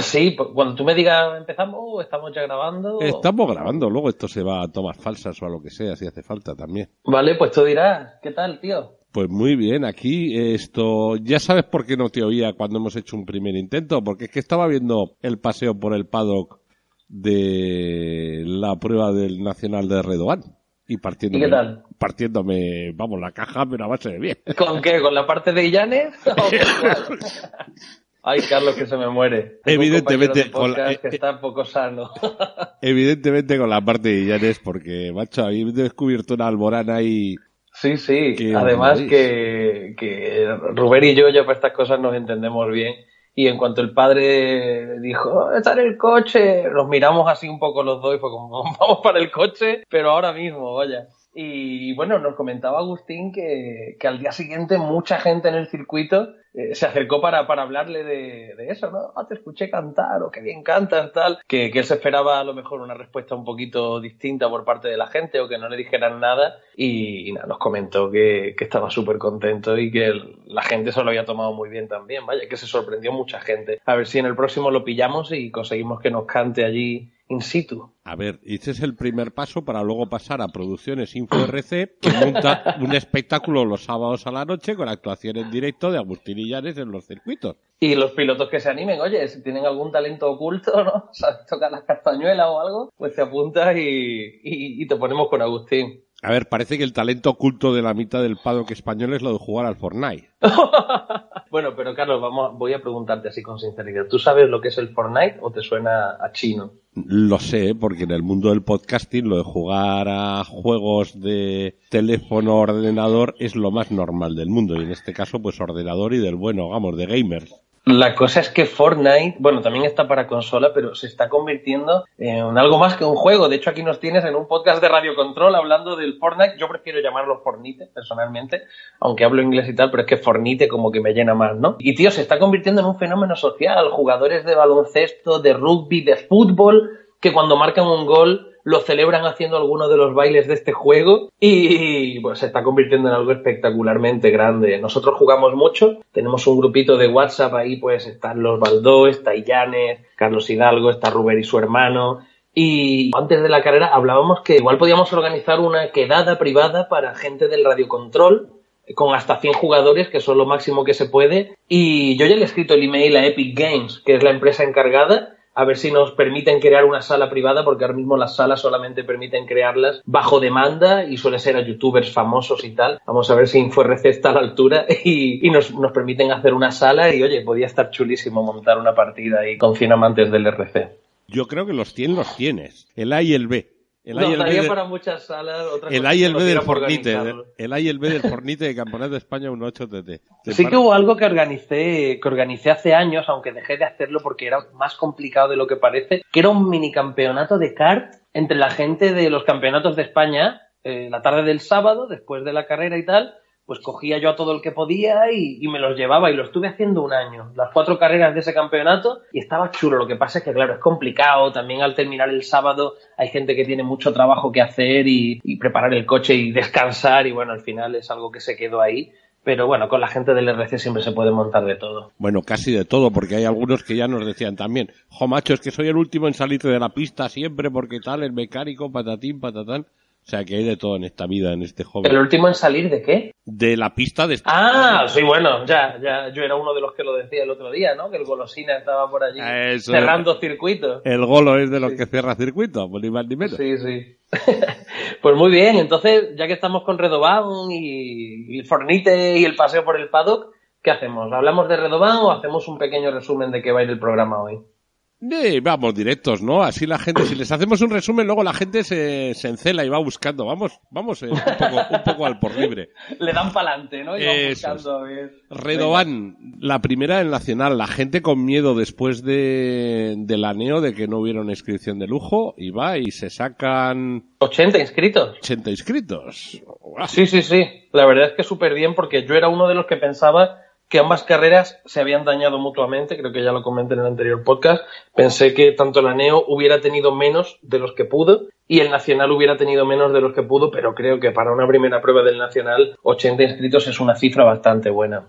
Sí, pues, cuando tú me digas empezamos, estamos ya grabando. Estamos grabando, luego esto se va a tomas falsas o a lo que sea, si hace falta también. Vale, pues tú dirás, ¿qué tal, tío? Pues muy bien, aquí esto, ya sabes por qué no te oía cuando hemos hecho un primer intento, porque es que estaba viendo el paseo por el paddock de la prueba del Nacional de Redoán. Y partiéndome, ¿Y qué tal? partiéndome, vamos, la caja, pero a base de bien. ¿Con qué? ¿Con la parte de Illanes? Ay, Carlos, que se me muere. Tengo Evidentemente, con la- que eh, está poco sano. Evidentemente con la parte de Illanes, porque, macho, habéis descubierto una alborana y Sí, sí. Además que, que Rubén y yo ya para estas cosas nos entendemos bien. Y en cuanto el padre dijo, "Oh, está en el coche, nos miramos así un poco los dos y fue como, vamos para el coche, pero ahora mismo, vaya. Y bueno, nos comentaba Agustín que, que al día siguiente mucha gente en el circuito eh, se acercó para, para hablarle de, de eso, ¿no? Ah, te escuché cantar, o qué bien cantas, tal. Que, que él se esperaba a lo mejor una respuesta un poquito distinta por parte de la gente o que no le dijeran nada. Y, nada, nos comentó que, que estaba súper contento y que la gente se lo había tomado muy bien también. Vaya, que se sorprendió mucha gente. A ver si en el próximo lo pillamos y conseguimos que nos cante allí in situ. A ver, este es el primer paso para luego pasar a Producciones Info RC, que monta un espectáculo los sábados a la noche con actuación en directo de Agustín Illanes en los circuitos. Y los pilotos que se animen, oye, si tienen algún talento oculto, ¿no? ¿Sabes tocar las castañuelas o algo? Pues te apuntas y, y- y te ponemos con Agustín. A ver, parece que el talento oculto de la mitad del paddock español es lo de jugar al Fortnite. bueno, pero Carlos, vamos, voy a preguntarte así con sinceridad. ¿Tú sabes lo que es el Fortnite o te suena a chino? Lo sé, porque en el mundo del podcasting lo de jugar a juegos de teléfono ordenador es lo más normal del mundo. Y en este caso, pues ordenador y del bueno, vamos, de gamers. La cosa es que Fortnite, bueno, también está para consola, pero se está convirtiendo en algo más que un juego. De hecho, aquí nos tienes en un podcast de Radio Control hablando del Fortnite. Yo prefiero llamarlo Fornite, personalmente, aunque hablo inglés y tal, pero es que Fornite como que me llena más, ¿no? Y tío, se está convirtiendo en un fenómeno social. Jugadores de baloncesto, de rugby, de fútbol, que cuando marcan un gol lo celebran haciendo alguno de los bailes de este juego y pues se está convirtiendo en algo espectacularmente grande. Nosotros jugamos mucho, tenemos un grupito de WhatsApp ahí, pues están los Baldó, está Illanes, Carlos Hidalgo, está Ruber y su hermano. Y antes de la carrera hablábamos que igual podíamos organizar una quedada privada para gente del radiocontrol con hasta 100 jugadores, que son lo máximo que se puede. Y yo ya le he escrito el email a Epic Games, que es la empresa encargada, a ver si nos permiten crear una sala privada, porque ahora mismo las salas solamente permiten crearlas bajo demanda y suele ser a youtubers famosos y tal. Vamos a ver si InfoRC está a la altura y, nos, nos permiten hacer una sala y oye, podía estar chulísimo montar una partida ahí con 100 amantes del RC. Yo creo que los 100 los tienes. El A y el B. El A y Nos el B, daría de- para muchas salas. otra el cosa A y el B no del Fornite. organizarlo. El A y el B del Fornite de Campeonato de España 1.8 TT. ¿Te Sí que hubo algo que organicé, que organicé hace años, aunque dejé de hacerlo porque era más complicado de lo que parece, que era un mini campeonato de kart entre la gente de los campeonatos de España, eh, la tarde del sábado, después de la carrera y tal, pues cogía yo a todo el que podía y, y me los llevaba y lo estuve haciendo un año, las cuatro carreras de ese campeonato y estaba chulo. Lo que pasa es que, claro, es complicado. También al terminar el sábado hay gente que tiene mucho trabajo que hacer y, preparar el coche y descansar y bueno, al final es algo que se quedó ahí. Pero bueno, con la gente del RC siempre se puede montar de todo. Bueno, casi de todo, porque hay algunos que ya nos decían también, jo macho, es que soy el último en salir de la pista siempre, porque tal, el mecánico, patatín, patatán. O sea, que hay de todo en esta vida, en este hobby. ¿El último en salir de qué? De la pista de... Ah, sí, bueno, ya, ya, yo era uno de los que lo decía el otro día, ¿no? Que el golosina estaba por allí Eso. cerrando circuitos. El golo es de los que cierra circuito, pues ni más ni menos. Sí, sí. pues muy bien, entonces, ya que estamos con Redoban y, y el Fornite y el paseo por el paddock, ¿qué hacemos? ¿Hablamos de Redoban o hacemos un pequeño resumen de qué va a ir el programa hoy? Eh, vamos, directos, ¿no? Así la gente, si les hacemos un resumen, luego la gente se, se encela y va buscando. Vamos, vamos eh, un, poco, un poco al por libre. Le dan pa'lante, ¿no? Y van Eso buscando a ver. Redoban, la primera en Nacional, la gente con miedo después de, del aneo de que no hubiera una inscripción de lujo, y va y se sacan 80 inscritos. 80 inscritos. Sí, sí, sí. La verdad es que súper bien porque yo era uno de los que pensaba que ambas carreras se habían dañado mutuamente, creo que ya lo comenté en el anterior podcast. Pensé que tanto la Neo hubiera tenido menos de los que pudo y el Nacional hubiera tenido menos de los que pudo, pero creo que para una primera prueba del Nacional 80 inscritos es una cifra bastante buena.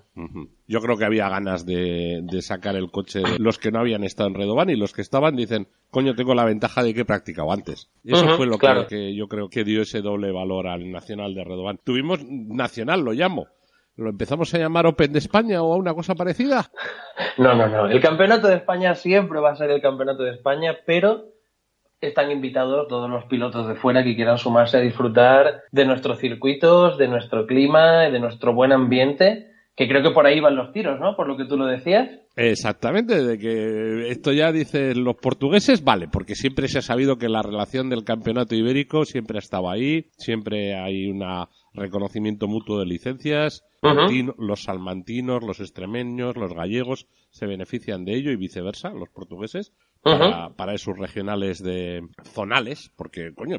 Yo creo que había ganas de, sacar el coche de los que no habían estado en Redoban y los que estaban dicen, coño, tengo la ventaja de que he practicado antes. Eso fue lo que, yo creo que dio ese doble valor al Nacional de Redoban. Tuvimos Nacional, lo llamo. ¿Lo empezamos a llamar Open de España o a una cosa parecida? No, no, no. El campeonato de España siempre va a ser el campeonato de España, pero están invitados todos los pilotos de fuera que quieran sumarse a disfrutar de nuestros circuitos, de nuestro clima, de nuestro buen ambiente que creo que por ahí van los tiros, ¿no? Por lo que tú lo decías. Exactamente, de que esto ya dicen los portugueses, vale, porque siempre se ha sabido que la relación del campeonato ibérico siempre ha estado ahí, siempre hay un reconocimiento mutuo de licencias, los salmantinos, los extremeños, los gallegos se benefician de ello y viceversa, los portugueses, para, para, esos regionales de zonales, porque, coño,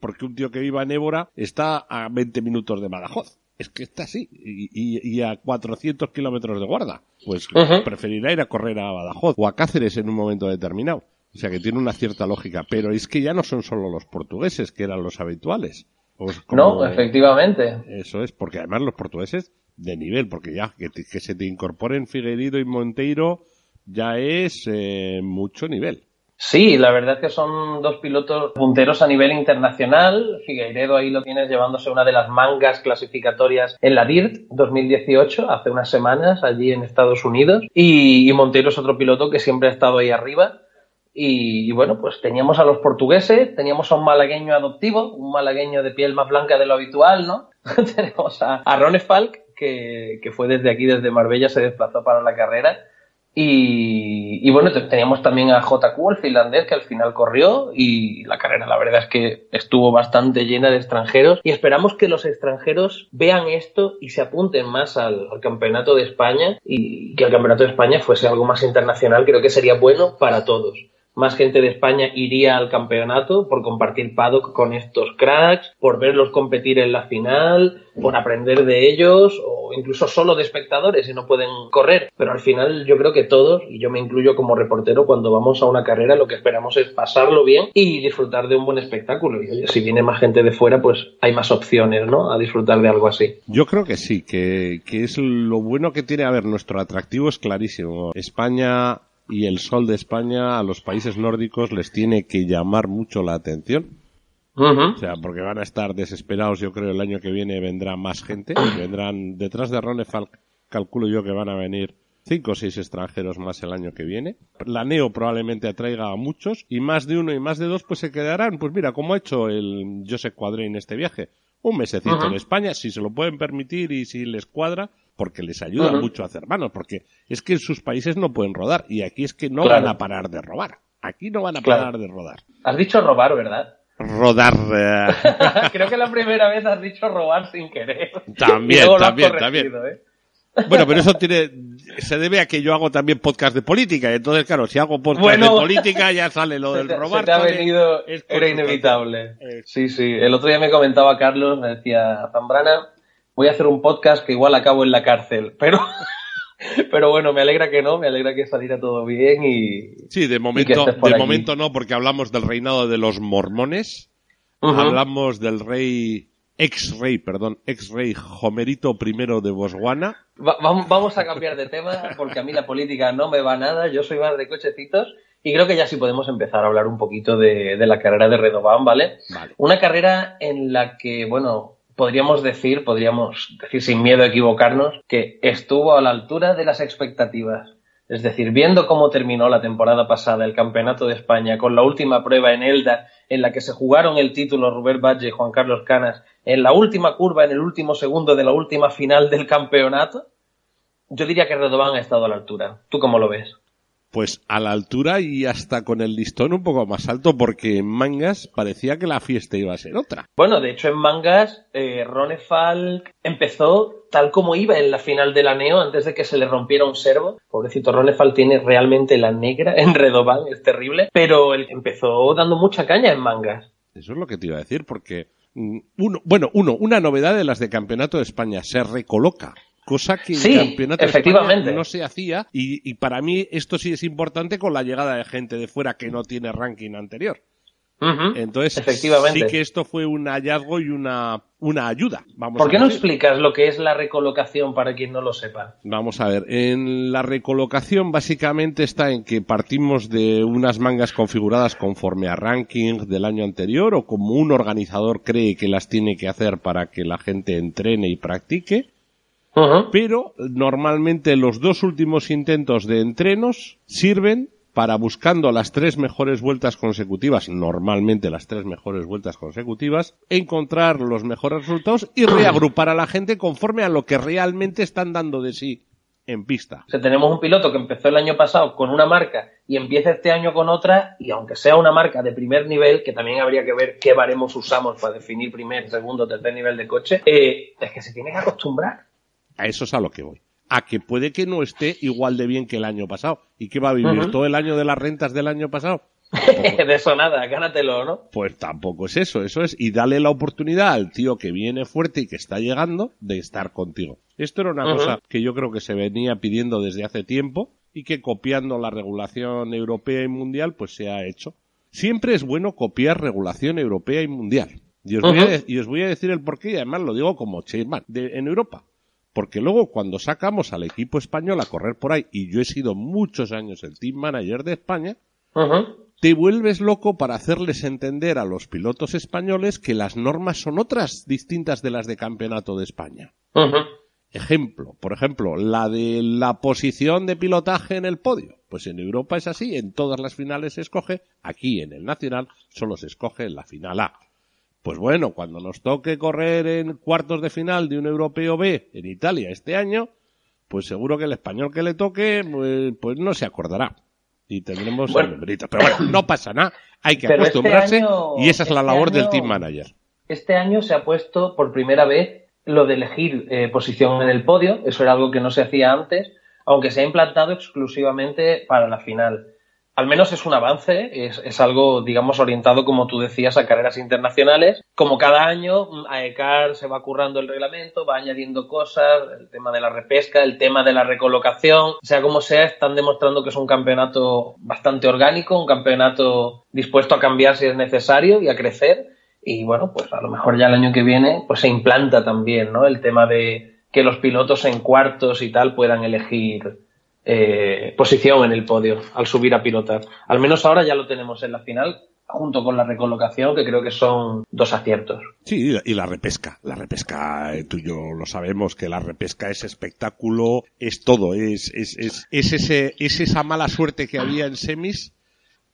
porque un tío que viva en Évora está a 20 minutos de Badajoz es que está así y, a 400 kilómetros de guarda. Pues preferirá ir a correr a Badajoz o a Cáceres en un momento determinado. O sea que tiene una cierta lógica. Pero es que ya no son solo los portugueses que eran los habituales. Pues no, efectivamente. Eso es, porque además los portugueses de nivel, porque ya que, se te incorporen Figueiredo y Monteiro ya es eh, mucho nivel. Sí, la verdad es que son dos pilotos punteros a nivel internacional. Figueiredo ahí lo tienes llevándose una de las mangas clasificatorias en la DIRT 2018, hace unas semanas, allí en Estados Unidos. Y, Monteiro es otro piloto que siempre ha estado ahí arriba. Y, bueno, pues teníamos a los portugueses, teníamos a un malagueño adoptivo, un malagueño de piel más blanca de lo habitual, ¿no? tenemos a, a Ron Falk, que, que fue desde aquí, desde Marbella, se desplazó para la carrera y, bueno, teníamos también a JQ, el finlandés, que al final corrió y la carrera la verdad es que estuvo bastante llena de extranjeros. Y esperamos que los extranjeros vean esto y se apunten más al, campeonato de España y que el campeonato de España fuese algo más internacional, creo que sería bueno para todos más gente de España iría al campeonato por compartir paddock con estos cracks, por verlos competir en la final, por aprender de ellos o incluso solo de espectadores si no pueden correr. Pero al final yo creo que todos, y yo me incluyo como reportero, cuando vamos a una carrera lo que esperamos es pasarlo bien y disfrutar de un buen espectáculo. Y oye, si viene más gente de fuera, pues hay más opciones, ¿no? A disfrutar de algo así. Yo creo que sí, que, que es lo bueno que tiene. A ver, nuestro atractivo es clarísimo. España y el sol de España a los países nórdicos les tiene que llamar mucho la atención. O sea, porque van a estar desesperados, yo creo, el año que viene vendrá más gente. Vendrán detrás de Ronefalk, calculo yo que van a venir cinco o seis extranjeros más el año que viene. La Neo probablemente atraiga a muchos y más de uno y más de dos pues se quedarán. Pues mira, como ha hecho el Joseph en este viaje. Un mesecito en España, si se lo pueden permitir y si les cuadra, porque les ayuda mucho a hacer manos, porque es que en sus países no pueden rodar y aquí es que no van a parar de robar. Aquí no van a parar de rodar. Has dicho robar, ¿verdad? Rodar. Eh. Creo que la primera vez has dicho robar sin querer. También, también, también. ¿eh? Bueno, pero eso tiene, se debe a que yo hago también podcast de política. Entonces, claro, si hago podcast de política ya sale lo del robar. Se te ha venido, era inevitable. Sí, sí. El otro día me comentaba Carlos, me decía, Zambrana, voy a hacer un podcast que igual acabo en la cárcel, pero... Pero bueno, me alegra que no, me alegra que saliera todo bien y. Sí, de momento, de momento no, porque hablamos del reinado de los mormones. Hablamos del rey, ex-rey, perdón, ex-rey Homerito I de Botswana. vamos a cambiar de tema, porque a mí la política no me va nada, yo soy más de cochecitos. Y creo que ya sí podemos empezar a hablar un poquito de, de la carrera de Redoban, ¿vale? ¿vale? Una carrera en la que, bueno, podríamos decir, podríamos decir sin miedo a equivocarnos, que estuvo a la altura de las expectativas. Es decir, viendo cómo terminó la temporada pasada el Campeonato de España con la última prueba en Elda, en la que se jugaron el título Rubén Valle y Juan Carlos Canas, en la última curva, en el último segundo de la última final del campeonato, yo diría que Redovan ha estado a la altura. ¿Tú cómo lo ves? Pues a la altura y hasta con el listón un poco más alto porque en Mangas parecía que la fiesta iba a ser otra. Bueno, de hecho en Mangas eh, Rone Falk empezó tal como iba en la final de la Neo antes de que se le rompiera un servo. Pobrecito Rone Falk tiene realmente la negra en Redoban, es terrible, pero él empezó dando mucha caña en Mangas. Eso es lo que te iba a decir porque mm, uno, bueno, uno, una novedad de las de Campeonato de España se recoloca cosa que Sí, en el campeonato efectivamente. No se hacía y, y para mí esto sí es importante con la llegada de gente de fuera que no tiene ranking anterior. Entonces, Efectivamente. sí que esto fue un hallazgo y una, una ayuda. Vamos ¿Por qué no explicas lo que es la recolocación para quien no lo sepa? Vamos a ver, en la recolocación básicamente está en que partimos de unas mangas configuradas conforme a ranking del año anterior o como un organizador cree que las tiene que hacer para que la gente entrene y practique, Pero normalmente los dos últimos intentos de entrenos sirven para buscando las tres mejores vueltas consecutivas, normalmente las tres mejores vueltas consecutivas, encontrar los mejores resultados y reagrupar a la gente conforme a lo que realmente están dando de sí en pista. O sea, tenemos un piloto que empezó el año pasado con una marca y empieza este año con otra, y aunque sea una marca de primer nivel, que también habría que ver qué baremos usamos para definir primer, segundo, tercer nivel de coche, eh, es que se tiene que acostumbrar. A eso es a lo que voy. A que puede que no esté igual de bien que el año pasado. ¿Y que va a vivir todo el año de las rentas del año pasado? de eso nada, gánatelo, ¿no? Pues tampoco es eso, eso es. Y dale la oportunidad al tío que viene fuerte y que está llegando de estar contigo. Esto era una cosa que yo creo que se venía pidiendo desde hace tiempo y que copiando la regulación europea y mundial pues se ha hecho. Siempre es bueno copiar regulación europea y mundial. Y os, voy, a, Ujú. de- y os voy a decir el porqué y además lo digo como chairman de, en Europa. Porque luego cuando sacamos al equipo español a correr por ahí, y yo he sido muchos años el team manager de España, te vuelves loco para hacerles entender a los pilotos españoles que las normas son otras distintas de las de campeonato de España. Ejemplo, por ejemplo, la de la posición de pilotaje en el podio. Pues en Europa es así, en todas las finales se escoge, aquí en el nacional solo se escoge en la final A. Pues bueno, cuando nos toque correr en cuartos de final de un europeo B en Italia este año, pues seguro que el español que le toque, pues, pues no se acordará. Y tendremos Bueno. Pero bueno, no pasa nada, hay que Pero este acostumbrarse año- y esa es la este labor del team manager. Este año se ha puesto por primera vez lo de elegir eh, posición en el podio, eso era algo que no se hacía antes, aunque se ha implantado exclusivamente para la final. Al menos es un avance, es, es algo, digamos, orientado, como tú decías, a carreras internacionales. Como cada año, mm, AECAR se va currando el reglamento, va añadiendo cosas, el tema de la repesca, el tema de la recolocación, sea como sea, están demostrando que es un campeonato bastante orgánico, un campeonato dispuesto a cambiar si es necesario y a crecer. Y bueno, pues a lo mejor ya el año que viene pues se implanta también, ¿no? El tema de que los pilotos en cuartos y tal puedan elegir eh, posición en el podio al subir a pilotar. Al menos ahora ya lo tenemos en la final, junto con la recolocación, que creo que son dos aciertos. Sí, y la- y la repesca. La repesca, eh, tú y yo lo sabemos, que la repesca es espectáculo, es todo, es, es, es, es, ese, es esa mala suerte que había en semis,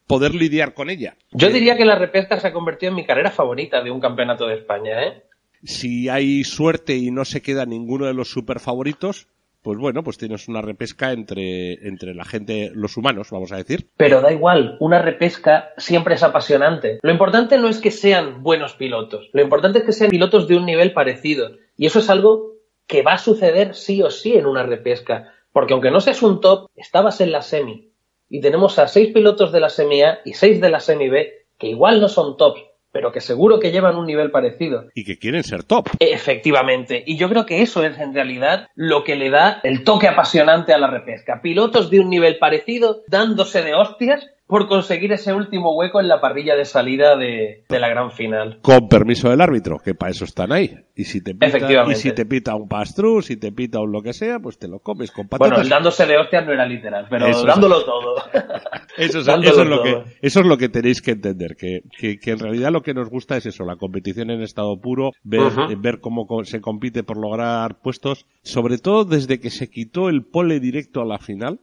poder lidiar con ella. Yo diría que la repesca se ha convertido en mi carrera favorita de un campeonato de España, ¿eh? Si hay suerte y no se queda ninguno de los super favoritos, pues bueno, pues tienes una repesca entre, entre la gente, los humanos, vamos a decir. Pero da igual, una repesca siempre es apasionante. Lo importante no es que sean buenos pilotos, lo importante es que sean pilotos de un nivel parecido. Y eso es algo que va a suceder sí o sí en una repesca. Porque aunque no seas un top, estabas en la semi. Y tenemos a seis pilotos de la semi A y seis de la semi B, que igual no son tops, pero que seguro que llevan un nivel parecido. Y que quieren ser top. Efectivamente. Y yo creo que eso es en realidad lo que le da el toque apasionante a la repesca. Pilotos de un nivel parecido dándose de hostias por conseguir ese último hueco en la parrilla de salida de, de la gran final. Con permiso del árbitro, que para eso están ahí. Y si te pita, y si te pita un pass-through, si te pita un lo que sea, pues te lo comes con patatas. Bueno, el dándose de hostias no era literal, pero Eso es. dándolo todo. Eso es, Dándolo eso es lo todo. que, eso es lo que tenéis que entender, que, que, que en realidad lo que nos gusta es eso, la competición en estado puro, ver, eh, ver cómo se compite por lograr puestos, sobre todo desde que se quitó el pole directo a la final,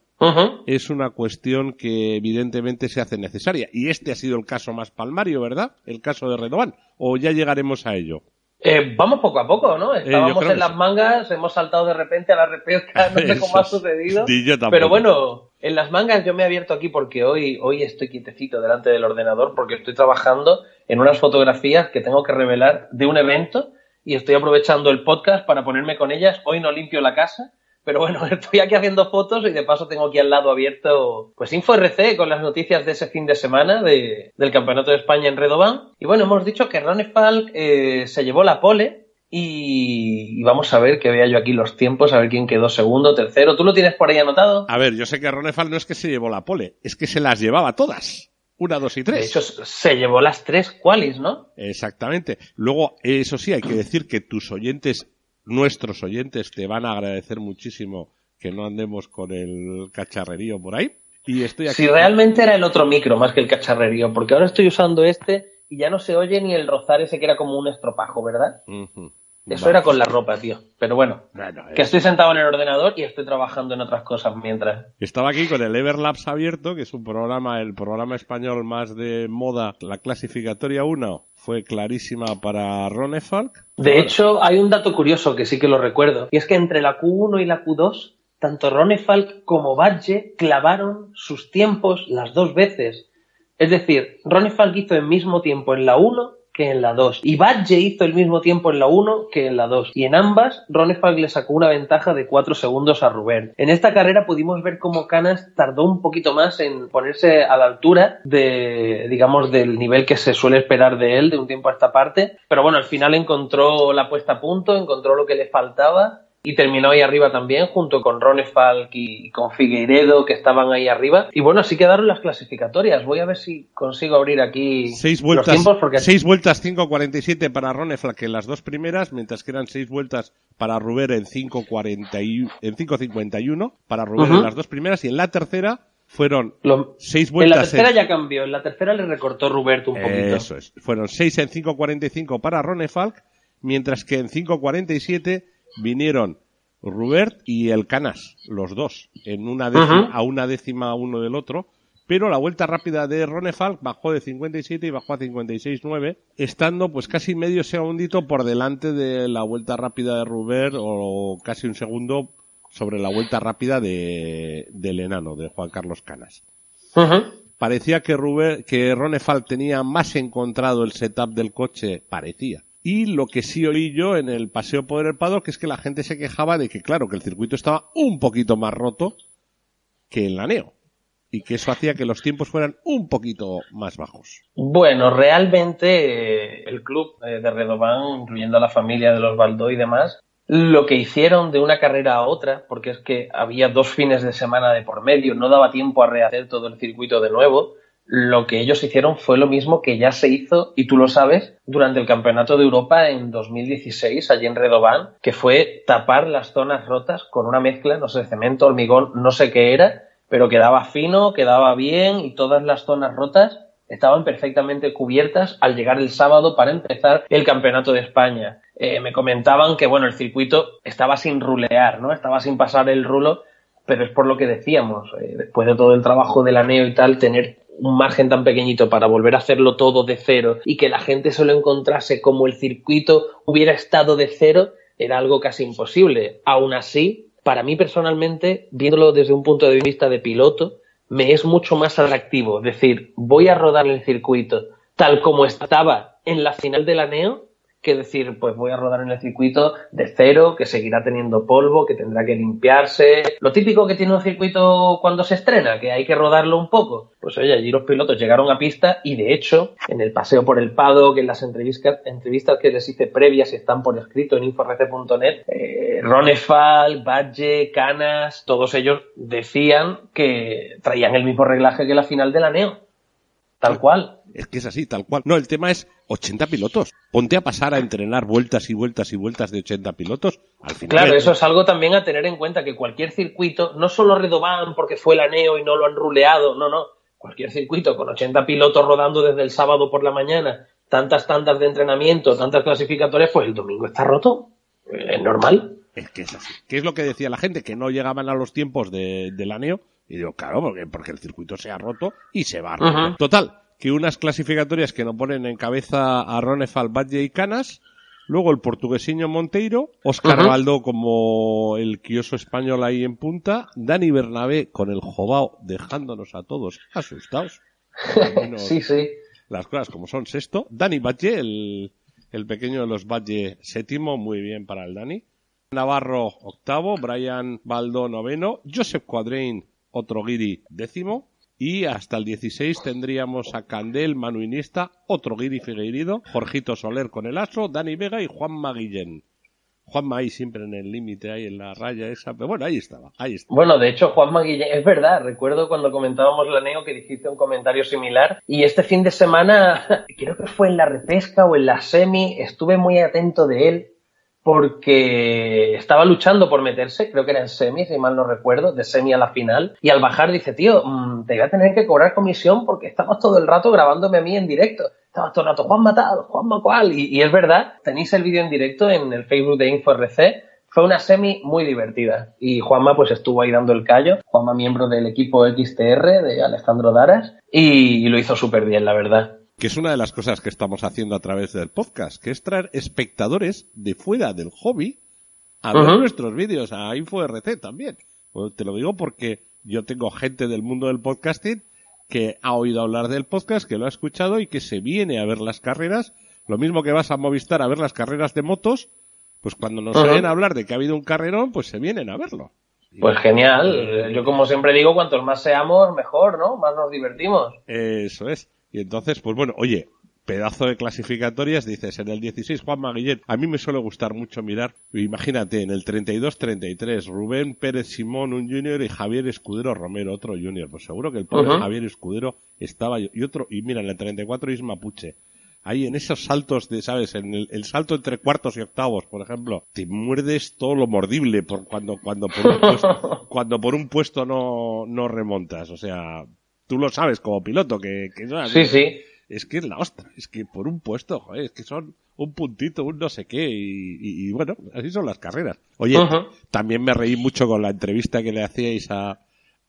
Es una cuestión que evidentemente se hace necesaria. Y este ha sido el caso más palmario, ¿verdad? El caso de Redovan. ¿O ya llegaremos a ello? Eh, vamos poco a poco, ¿no? yo Estábamos en las mangas, hemos saltado de repente a la repesca, no sé cómo ha sucedido. Pero bueno, en las mangas yo me he abierto aquí porque hoy, hoy estoy quietecito delante del ordenador porque estoy trabajando en unas fotografías que tengo que revelar de un evento y estoy aprovechando el podcast para ponerme con ellas. Hoy no limpio la casa, pero bueno, estoy aquí haciendo fotos y de paso tengo aquí al lado abierto pues Info RC con las noticias de ese fin de semana de- del Campeonato de España en Redoban. Y bueno, hemos dicho que Ronnie Falk eh, se llevó la pole Y, vamos a ver que vea yo aquí los tiempos, a ver quién quedó segundo, tercero. ¿Tú lo tienes por ahí anotado? A ver, yo sé que Ronefal no es que se llevó la pole, es que se las llevaba todas. Una, dos y tres. De hecho, se llevó las tres qualis, ¿no? Exactamente. Luego, eso sí, hay que decir que tus oyentes, nuestros oyentes, te van a agradecer muchísimo que no andemos con el cacharrerío por ahí. Y estoy aquí. Si realmente era el otro micro más que el cacharrerío, porque ahora estoy usando este y ya no se oye ni el rozar ese que era como un estropajo, ¿verdad? Eso era con la ropa, tío. Pero bueno, que estoy sentado en el ordenador y estoy trabajando en otras cosas mientras. Estaba aquí con el Everlabs abierto, que es un programa, el programa español más de moda. La clasificatoria 1 fue clarísima para Ronefalk. De hecho, hay un dato curioso que sí que lo recuerdo, y es que entre la Q1 y la Q2, tanto Ronefalk como Badge clavaron sus tiempos las dos veces. Es decir, Ronnie Falk hizo el mismo tiempo en la 1 que en la 2. Y Badge hizo el mismo tiempo en la 1 que en la 2. Y en ambas, Ronnie Falk le sacó una ventaja de 4 segundos a Rubén. En esta carrera pudimos ver cómo Canas tardó un poquito más en ponerse a la altura de, digamos, del nivel que se suele esperar de él de un tiempo a esta parte. Pero bueno, al final encontró la puesta a punto, encontró lo que le faltaba y terminó ahí arriba también, junto con Ronefalk y con Figueiredo, que estaban ahí arriba. Y bueno, así quedaron las clasificatorias. Voy a ver si consigo abrir aquí seis vueltas, los tiempos. Porque... Seis vueltas 5.47 para Ronefalk en las dos primeras, mientras que eran seis vueltas para Ruber en 5.51 para Ruber en las dos primeras. Y en la tercera fueron seis vueltas. En la tercera ya cambió, en la tercera le recortó Ruberto un poquito. Eso es. Fueron seis en 5.45 para Ronefalk, mientras que en 5.47 vinieron Rubert y el Canas, los dos, en una décima, a una décima uno del otro. Pero la vuelta rápida de Ronefalk bajó de 57 y bajó a 56.9, estando pues casi medio segundito por delante de la vuelta rápida de Rubert o casi un segundo sobre la vuelta rápida de, del enano, de Juan Carlos Canas. Parecía que, Ruber, que Ronefalk tenía más encontrado el setup del coche, parecía, y lo que sí oí yo en el paseo por el que es que la gente se quejaba de que, claro, que el circuito estaba un poquito más roto que en la Neo. Y que eso hacía que los tiempos fueran un poquito más bajos. Bueno, realmente eh, el club eh, de Redobán, incluyendo a la familia de los Baldó y demás, lo que hicieron de una carrera a otra, porque es que había dos fines de semana de por medio, no daba tiempo a rehacer todo el circuito de nuevo, lo que ellos hicieron fue lo mismo que ya se hizo, y tú lo sabes, durante el Campeonato de Europa en 2016, allí en Redobán, que fue tapar las zonas rotas con una mezcla, no sé, cemento, hormigón, no sé qué era, pero quedaba fino, quedaba bien y todas las zonas rotas estaban perfectamente cubiertas al llegar el sábado para empezar el Campeonato de España. Eh, me comentaban que, bueno, el circuito estaba sin rulear, ¿no? Estaba sin pasar el rulo, pero es por lo que decíamos, eh, después de todo el trabajo de la NEO y tal, tener un margen tan pequeñito para volver a hacerlo todo de cero y que la gente se lo encontrase como el circuito hubiera estado de cero, era algo casi imposible. Aún así, para mí personalmente, viéndolo desde un punto de vista de piloto, me es mucho más atractivo decir, voy a rodar el circuito tal como estaba en la final de la que decir, pues voy a rodar en el circuito de cero, que seguirá teniendo polvo, que tendrá que limpiarse. Lo típico que tiene un circuito cuando se estrena, que hay que rodarlo un poco. Pues oye, allí los pilotos llegaron a pista y de hecho, en el paseo por el paddock, en las entrevistas, entrevistas que les hice previas están por escrito en inforrece.net, eh, Ronefal, Badge, Canas, todos ellos decían que traían el mismo reglaje que la final de la NEO. Tal cual. Es que es así, tal cual. No, el tema es 80 pilotos. Ponte a pasar a entrenar vueltas y vueltas y vueltas de 80 pilotos. Al final claro, eso es algo también a tener en cuenta que cualquier circuito, no solo Redoban porque fue la NEO y no lo han ruleado, no, no. Cualquier circuito con 80 pilotos rodando desde el sábado por la mañana, tantas tandas de entrenamiento, tantas clasificatorias, pues el domingo está roto. Es normal. Es que es así. ¿Qué es lo que decía la gente? Que no llegaban a los tiempos de, de la NEO. Y digo, claro, porque, porque el circuito se ha roto y se va a roto. Total, que unas clasificatorias que nos ponen en cabeza a Ronefal, Badge y Canas, luego el portuguesiño Monteiro, Oscar Baldo como el quioso español ahí en punta, Dani Bernabé con el Jobao dejándonos a todos asustados. sí, sí. Las cosas como son, sexto. Dani Badge, el, el pequeño de los Badge, séptimo, muy bien para el Dani. Navarro, octavo. Brian Baldo, noveno. Joseph Quadrain, otro guiri, décimo. Y hasta el 16 tendríamos a Candel, Manu Iniesta, otro Guiri Figueiredo, Jorgito Soler con el Aso, Dani Vega y Juan Maguillén. Juanma ahí siempre en el límite, ahí en la raya esa, pero bueno, ahí estaba, ahí. Bueno, de hecho, Juanma Guillén, es verdad, recuerdo cuando comentábamos la Neo que dijiste un comentario similar, y este fin de semana, creo que fue en la repesca o en la semi, estuve muy atento de él, porque estaba luchando por meterse, creo que era en semi, si mal no recuerdo, de semi a la final, y al bajar dice, tío, mm, te voy a tener que cobrar comisión porque estamos todo el rato grabándome a mí en directo. Estamos todo el rato, Juan Matado, Juan Macual, y, y es verdad, tenéis el vídeo en directo en el Facebook de InfoRC, fue una semi muy divertida. Y Juanma pues estuvo ahí dando el callo, Juanma miembro del equipo XTR de Alejandro Daras. Y lo hizo súper bien, la verdad que es una de las cosas que estamos haciendo a través del podcast, que es traer espectadores de fuera del hobby a ver nuestros vídeos, a InfoRT también. te lo digo porque yo tengo gente del mundo del podcasting que ha oído hablar del podcast, que lo ha escuchado y que se viene a ver las carreras. Lo mismo que vas a Movistar a ver las carreras de motos, pues cuando nos oyen hablar de que ha habido un carrerón, pues se vienen a verlo. Pues genial. Yo como siempre digo, cuantos más seamos, mejor, ¿no? Más nos divertimos. Eso es. Y entonces, pues bueno, oye, pedazo de clasificatorias, dices, en el 16 Juan Maguillén, a mí me suele gustar mucho mirar, imagínate, en el 32-33, Rubén Pérez Simón, un junior, y Javier Escudero Romero, otro junior, pues seguro que el pobre Javier Escudero estaba, y otro, y mira, en el 34 Isma Puche. Ahí en esos saltos de, ¿sabes? En el, salto entre cuartos y octavos, por ejemplo, te muerdes todo lo mordible por cuando, cuando por un puesto, cuando por un puesto no, no remontas. O sea, tú lo sabes como piloto, que, que sí, sí. es que es la ostra, es que por un puesto, joder, es que son un puntito, un no sé qué, y, bueno, así son las carreras. Oye, también me reí mucho con la entrevista que le hacíais a,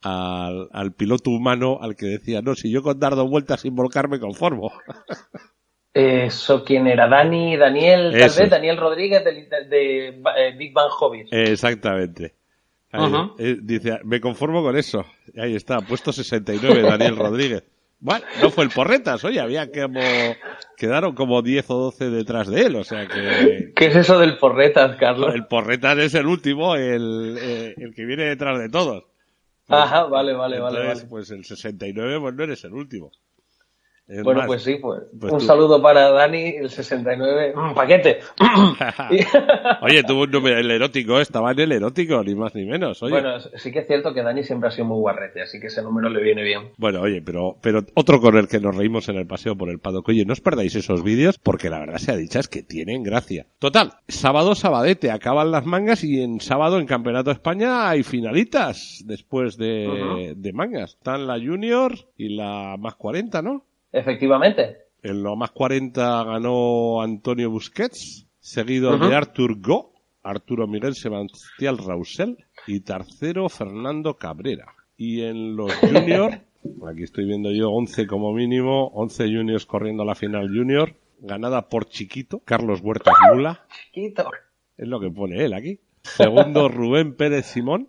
al, piloto humano al que decía, no, si yo con dar dos vueltas sin volcarme conformo. Eso, ¿quién era? Dani, Daniel, tal vez, Daniel Rodríguez de, eh, Big Bang Hobbies. Exactamente. Eh, dice, me conformo con eso. Ahí está, puesto 69, Daniel Rodríguez. Bueno, no fue el Porretas, oye, había como, quedaron como 10 o 12 detrás de él, o sea que... ¿Qué es eso del Porretas, Carlos? El Porretas es el último, el, eh, el que viene detrás de todos. Ajá, vale, vale, vale, Pues el 69, pues no eres el último bueno, pues sí, pues. pues un saludo para Dani, el 69. Mm, ¡Paquete! Oye, tuvo un número, el erótico, estaba en el erótico, ni más ni menos. Bueno, sí que es cierto que Dani siempre ha sido muy guarrete, así que ese número le viene bien. Bueno, oye, pero, pero otro con el que nos reímos en el paseo por el paddock. Oye, no os perdáis esos vídeos, porque la verdad sea dicha es que tienen gracia. Total, sábado, sabadete, acaban las mangas y en sábado en Campeonato España hay finalitas después de, de mangas. Están la Junior y la más 40, ¿no? Efectivamente. En lo más 40 ganó Antonio Busquets, seguido de Artur Go, Arturo Miguel Sebastián Rausel y tercero Fernando Cabrera. Y en los juniors, aquí estoy viendo yo 11 como mínimo, 11 juniors corriendo a la final junior, ganada por Chiquito, Carlos Huertas Mula. Chiquito. Es lo que pone él aquí. Segundo Rubén Pérez Simón,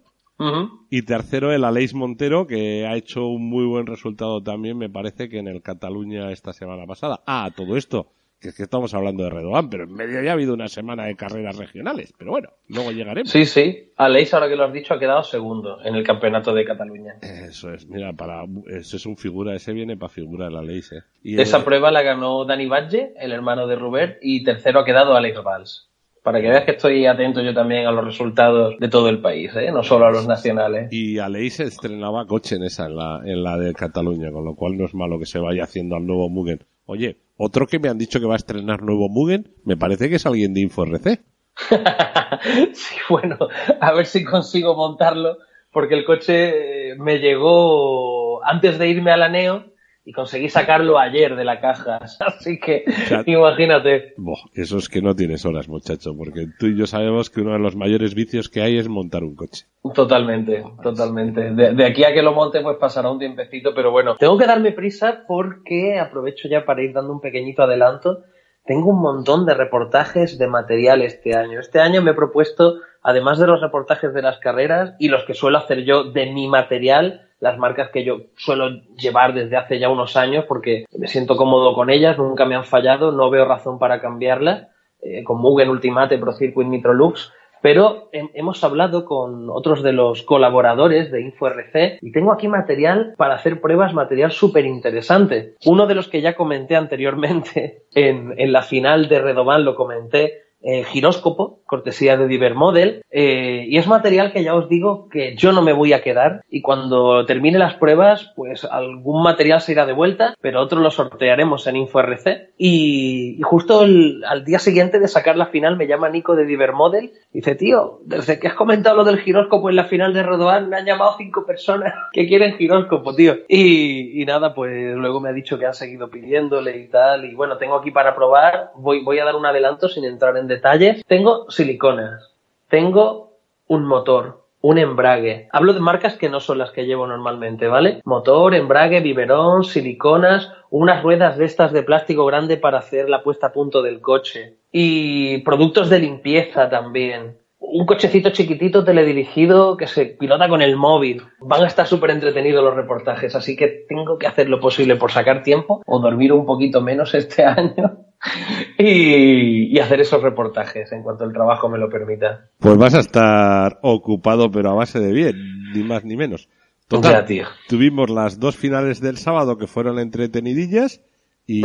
y tercero, el Aleix Montero, que ha hecho un muy buen resultado también, me parece que en el Cataluña esta semana pasada. Ah, todo esto, que es que estamos hablando de Redoán, pero en medio ya ha habido una semana de carreras regionales. Pero bueno, luego llegaremos. Sí, sí. Aleix, ahora que lo has dicho, ha quedado segundo en el campeonato de Cataluña. Eso es, mira, para, ese es un figura, ese viene para figura el Aleix, eh. Esa prueba la ganó Dani Badge, el hermano de Robert, y tercero ha quedado Alex Valls para que veas que estoy atento yo también a los resultados de todo el país, ¿eh? no solo a los nacionales. Y Aleix se estrenaba coche en esa, en la, en la de Cataluña, con lo cual no es malo que se vaya haciendo al nuevo Mugen. Oye, otro que me han dicho que va a estrenar nuevo Mugen, me parece que es alguien de InfoRC. sí, bueno, a ver si consigo montarlo, porque el coche me llegó antes de irme a la Neo y conseguí sacarlo ayer de la caja. Así que imagínate. eso es que no tienes horas, muchacho, porque tú y yo sabemos que uno de los mayores vicios que hay es montar un coche. Totalmente, totalmente. De, aquí a que lo monte pues pasará un tiempecito, pero bueno, tengo que darme prisa porque aprovecho ya para ir dando un pequeñito adelanto. Tengo un montón de reportajes de material este año. Este año me he propuesto, además de los reportajes de las carreras y los que suelo hacer yo de mi material, las marcas que yo suelo llevar desde hace ya unos años porque me siento cómodo con ellas, nunca me han fallado, no veo razón para cambiarlas, eh, con Mugen Ultimate, Pro Circuit, Nitrolux, pero hemos hablado con otros de los colaboradores de InfoRC y tengo aquí material para hacer pruebas, material súper interesante. Uno de los que ya comenté anteriormente en, en la final de Redovan lo comenté, eh, giróscopo, cortesía de Diver Model, eh, y es material que ya os digo que yo no me voy a quedar y cuando termine las pruebas, pues algún material se irá de vuelta, pero otro lo sortearemos en InfoRC. Y, y justo al día siguiente de sacar la final me llama Nico de Diver Model y dice, tío, desde que has comentado lo del giróscopo en la final de Rodoan, me han llamado cinco personas que quieren giróscopo, tío. Y, y nada, pues luego me ha dicho que han seguido pidiéndole y tal, y bueno, tengo aquí para probar, voy, voy a dar un adelanto sin entrar en detalles. Tengo siliconas, tengo un motor, un embrague. Hablo de marcas que no son las que llevo normalmente, ¿vale? Motor, embrague, biberón, siliconas, unas ruedas de estas de plástico grande para hacer la puesta a punto del coche. Y productos de limpieza también un cochecito chiquitito teledirigido que se pilota con el móvil. Van a estar súper entretenidos los reportajes, así que tengo que hacer lo posible por sacar tiempo o dormir un poquito menos este año y, hacer esos reportajes en cuanto el trabajo me lo permita. Pues vas a estar ocupado, pero a base de bien, ni más ni menos. Total, tuvimos las dos finales del sábado que fueron entretenidillas y,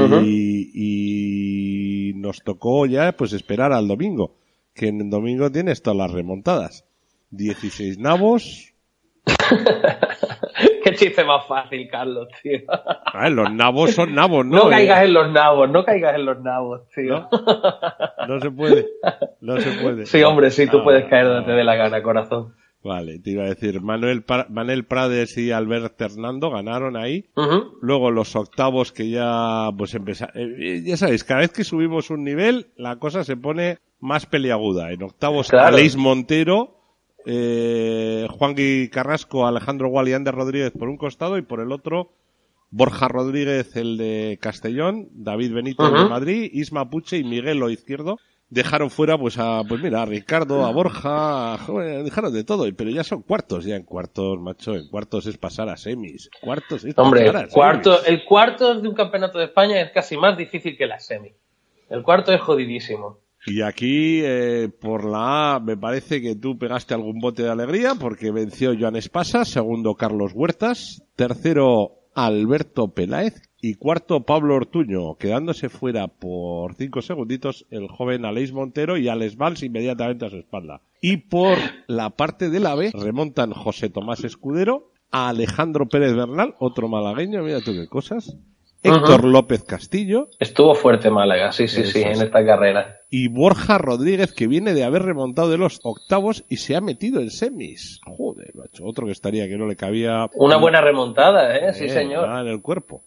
y nos tocó ya pues esperar al domingo que en el domingo tienes todas las remontadas. 16 nabos. Qué chiste más fácil, Carlos, tío. los nabos son nabos, ¿no? No caigas en los nabos, no caigas en los nabos, tío. No, se puede, no se puede. Sí, hombre, sí, tú ah, puedes caer donde te dé la gana, corazón. Vale, te iba a decir, Manuel, Manuel Prades y Albert Hernando ganaron ahí. Luego los octavos que ya, pues empezaron. Eh, ya sabéis, cada vez que subimos un nivel, la cosa se pone más peliaguda. En octavos, claro. Montero, eh, Juan Gui Carrasco, Alejandro Gual y Ander Rodríguez por un costado y por el otro, Borja Rodríguez, el de Castellón, David Benito, de Madrid, Isma Puche y Miguel Lo Izquierdo dejaron fuera pues a pues mira a Ricardo a Borja dejaron de todo pero ya son cuartos ya en cuartos macho en cuartos es pasar a semis cuartos es hombre pasar a cuarto el cuarto de un campeonato de España es casi más difícil que la semi. El cuarto es jodidísimo y aquí, eh, por la A, me parece que tú pegaste algún bote de alegría porque venció Joan Espasa, segundo Carlos Huertas, tercero Alberto Peláez y cuarto Pablo Ortuño, quedándose fuera por cinco segunditos el joven Aleix Montero y Alex Valls inmediatamente a su espalda. Y por la parte de la B remontan José Tomás Escudero, a Alejandro Pérez Bernal, otro malagueño, mira tú qué cosas, Héctor López Castillo. Estuvo fuerte Málaga, sí, sí, sí, en esta carrera. Y Borja Rodríguez, que viene de haber remontado de los octavos y se ha metido en semis. Joder, macho, otro que estaría que no le cabía. Una buena remontada, ¿eh? Sí, señor. En el cuerpo.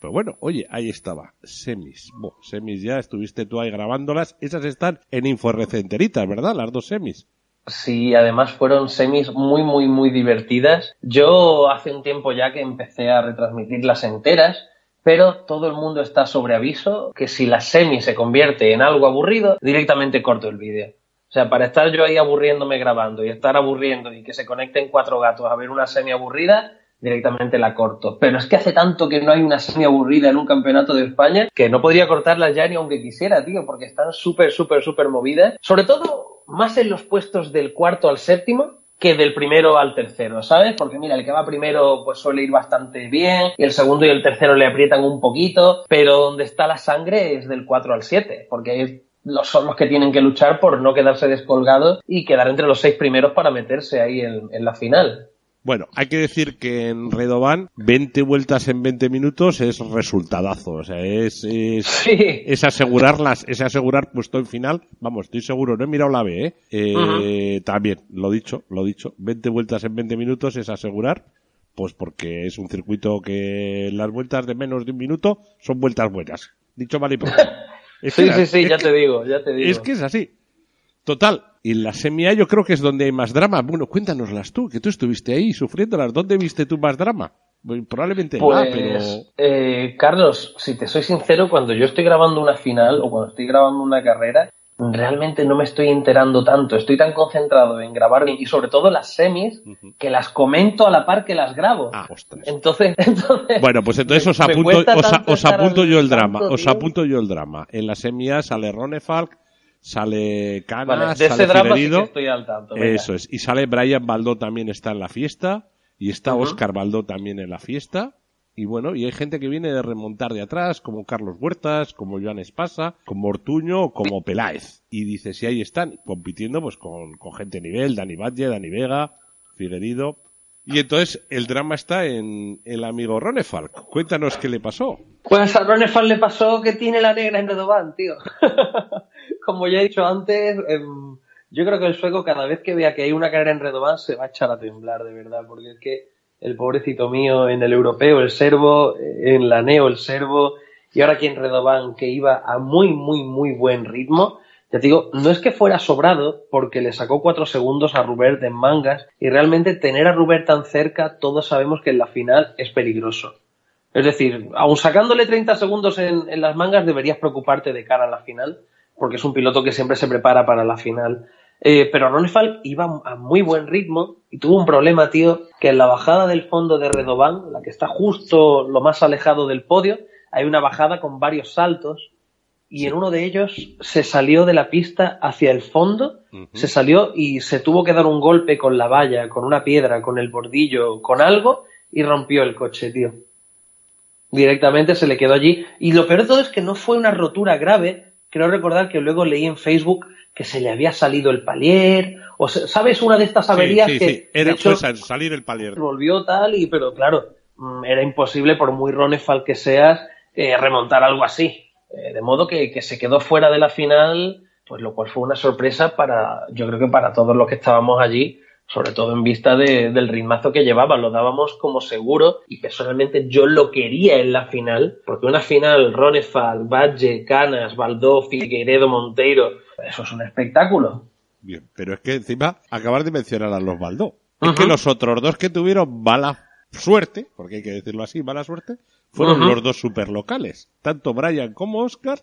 Pero bueno, oye, ahí estaba, semis. semis ya, estuviste tú ahí grabándolas. Esas están en InfoRC ¿verdad? Las dos semis. Sí, además fueron semis muy, muy, muy divertidas. Yo hace un tiempo ya que empecé a retransmitirlas enteras, pero todo el mundo está sobre aviso que si la semi se convierte en algo aburrido, directamente corto el vídeo. O sea, para estar yo ahí aburriéndome grabando y estar aburriendo y que se conecten cuatro gatos a ver una semi aburrida, directamente la corto. Pero es que hace tanto que no hay una semi aburrida en un campeonato de España que no podría cortarlas ya ni aunque quisiera, tío, porque están súper, súper, súper movidas. Sobre todo, más en los puestos del cuarto al séptimo, que del primero al tercero, ¿sabes? Porque mira, el que va primero pues suele ir bastante bien, y el segundo y el tercero le aprietan un poquito, pero donde está la sangre es del 4 al 7, porque son los que tienen que luchar por no quedarse descolgados y quedar entre los seis primeros para meterse ahí en la final. Bueno, hay que decir que en Redovan 20 vueltas en 20 minutos es resultadazo, o sea, es es, asegurarlas, es asegurar puesto en final, vamos, estoy seguro, no he mirado la B, ¿eh? eh también, lo dicho, lo dicho, 20 vueltas en 20 minutos es asegurar, pues porque es un circuito que las vueltas de menos de un minuto son vueltas buenas, dicho mal y pronto. sí, sí, sí, ya te digo, ya te digo. Es que es así. Total, y la semia yo creo que es donde hay más drama. Bueno, cuéntanoslas tú, que tú estuviste ahí sufriéndolas. ¿Dónde viste tú más drama? Probablemente pues, pero... Eh, Carlos, si te soy sincero, cuando yo estoy grabando una final o cuando estoy grabando una carrera, realmente no me estoy enterando tanto. Estoy tan concentrado en grabar y sobre todo las semis que las comento a la par que las grabo. Ah, ostras. Entonces, entonces Bueno, pues entonces os apunto, os, apunto yo el drama. Os apunto yo el drama. En las semias sale Ronefalk, Sale Canas, Vale, de sale ese drama sí Figueiredo. que estoy al tanto. venga. Eso es. Y sale Brian Baldó también está en la fiesta. Y está. Oscar Baldó también en la fiesta. Y bueno, y hay gente que viene de remontar de atrás, como Carlos Huertas, como Joan Espasa, como Ortuño, o como Peláez. Y dice, si ahí están, compitiendo pues con, con gente de nivel, Dani Batlle, Dani Vega, Figuerido. Y entonces el drama está en el amigo Ronefalk. Cuéntanos qué le pasó. Pues a Ronefal le pasó que tiene la negra en Redoban, tío. Como ya he dicho antes, em, yo creo que el sueco cada vez que vea que hay una carrera en Redoban se va a echar a temblar, de verdad, porque es que el pobrecito mío en el europeo, el serbo, en la neo, el serbo, y ahora aquí en Redoban, que iba a muy, muy, muy buen ritmo, ya te digo, no es que fuera sobrado, porque le sacó cuatro segundos a Rubert en mangas, y realmente tener a Rubert tan cerca, todos sabemos que en la final es peligroso. Es decir, aun sacándole 30 segundos en, en las mangas, deberías preocuparte de cara a la final, porque es un piloto que siempre se prepara para la final. Eh, pero Ronefal iba a muy buen ritmo y tuvo un problema, tío, que en la bajada del fondo de Redoban, la que está justo lo más alejado del podio, hay una bajada con varios saltos y en uno de ellos se salió de la pista hacia el fondo, se salió y se tuvo que dar un golpe con la valla, con una piedra, con el bordillo, con algo y rompió el coche, tío. Directamente se le quedó allí. Y lo peor de todo es que no fue una rotura grave. Creo recordar que luego leí en Facebook que se le había salido el palier. O se- ¿sabes? Una de estas averías sí, sí, que sí. Era, de hecho, salir el palier. volvió tal y pero claro, mm, era imposible por muy Ronefal que seas eh, remontar algo así. Eh, de modo que, que se quedó fuera de la final, pues lo cual fue una sorpresa para, yo creo que para todos los que estábamos allí, sobre todo en vista de- del ritmazo que llevaba, lo dábamos como seguro y personalmente yo lo quería en la final, porque una final Ronefal, Badge, Canas, Baldó, Figueiredo, Monteiro, eso es un espectáculo. Bien, pero es que encima acabas de mencionar a los Baldó. Es que los otros dos que tuvieron mala suerte, porque hay que decirlo así, mala suerte, fueron los dos superlocales. Tanto Brian como Oscar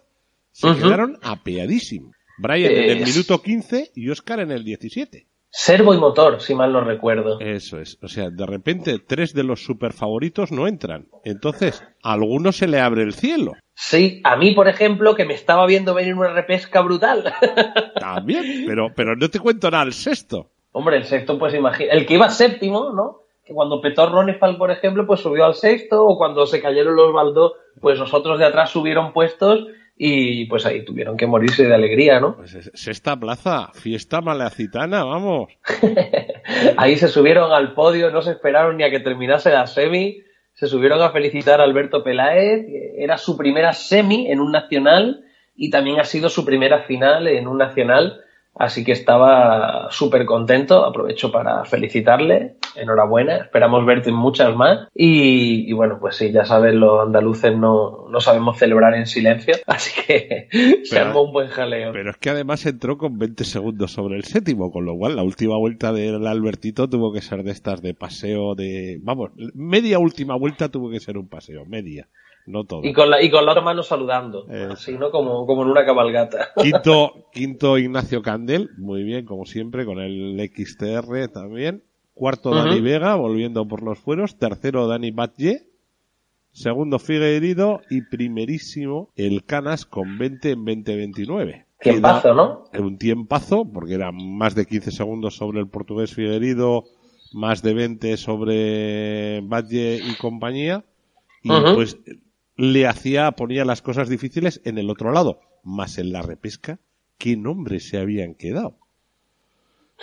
se quedaron apeadísimos. Brian en el minuto 15 y Oscar en el 17. Servo y motor, si mal no recuerdo. Eso es. O sea, de repente tres de los super favoritos no entran. Entonces, a alguno se le abre el cielo. Sí, a mí, por ejemplo, que me estaba viendo venir una repesca brutal. También. Pero, pero no te cuento nada, el sexto. Hombre, el sexto, pues imagina. El que iba séptimo, ¿no? Que cuando petó Ronefal, por ejemplo, pues subió al sexto, o cuando se cayeron los Baldó, pues los otros de atrás subieron puestos y pues ahí tuvieron que morirse de alegría, ¿no? Pues es- sexta plaza, fiesta malacitana, vamos. Ahí se subieron al podio, no se esperaron ni a que terminase la semi, se subieron a felicitar a Alberto Peláez, era su primera semi en un nacional y también ha sido su primera final en un nacional, así que estaba súper contento, aprovecho para felicitarle, enhorabuena, esperamos verte muchas más y, y bueno, pues sí, ya sabes, los andaluces no, no sabemos celebrar en silencio, así que se Pero- armó un buen jaleo. Pero es que además entró con 20 segundos sobre el séptimo, con lo cual la última vuelta del Albertito tuvo que ser de estas de paseo de... Vamos, media última vuelta tuvo que ser un paseo, media, no todo. Y con la, y con la otra mano saludando, así, ¿no? Como, como en una cabalgata. Quinto, quinto Ignacio Candel, muy bien, como siempre, con el XTR también. Cuarto. Dani Vega, volviendo por los fueros. Tercero Dani Batlle. Segundo Figueiredo y primerísimo el Canas con 20 en 20-29. Tiempazo, ¿no? un tiempazo, porque era más de 15 segundos sobre el portugués Figueiredo, más de 20 sobre Valle y compañía, y Ujú. pues le hacía, ponía las cosas difíciles en el otro lado, más en la repesca, ¿qué nombres se habían quedado?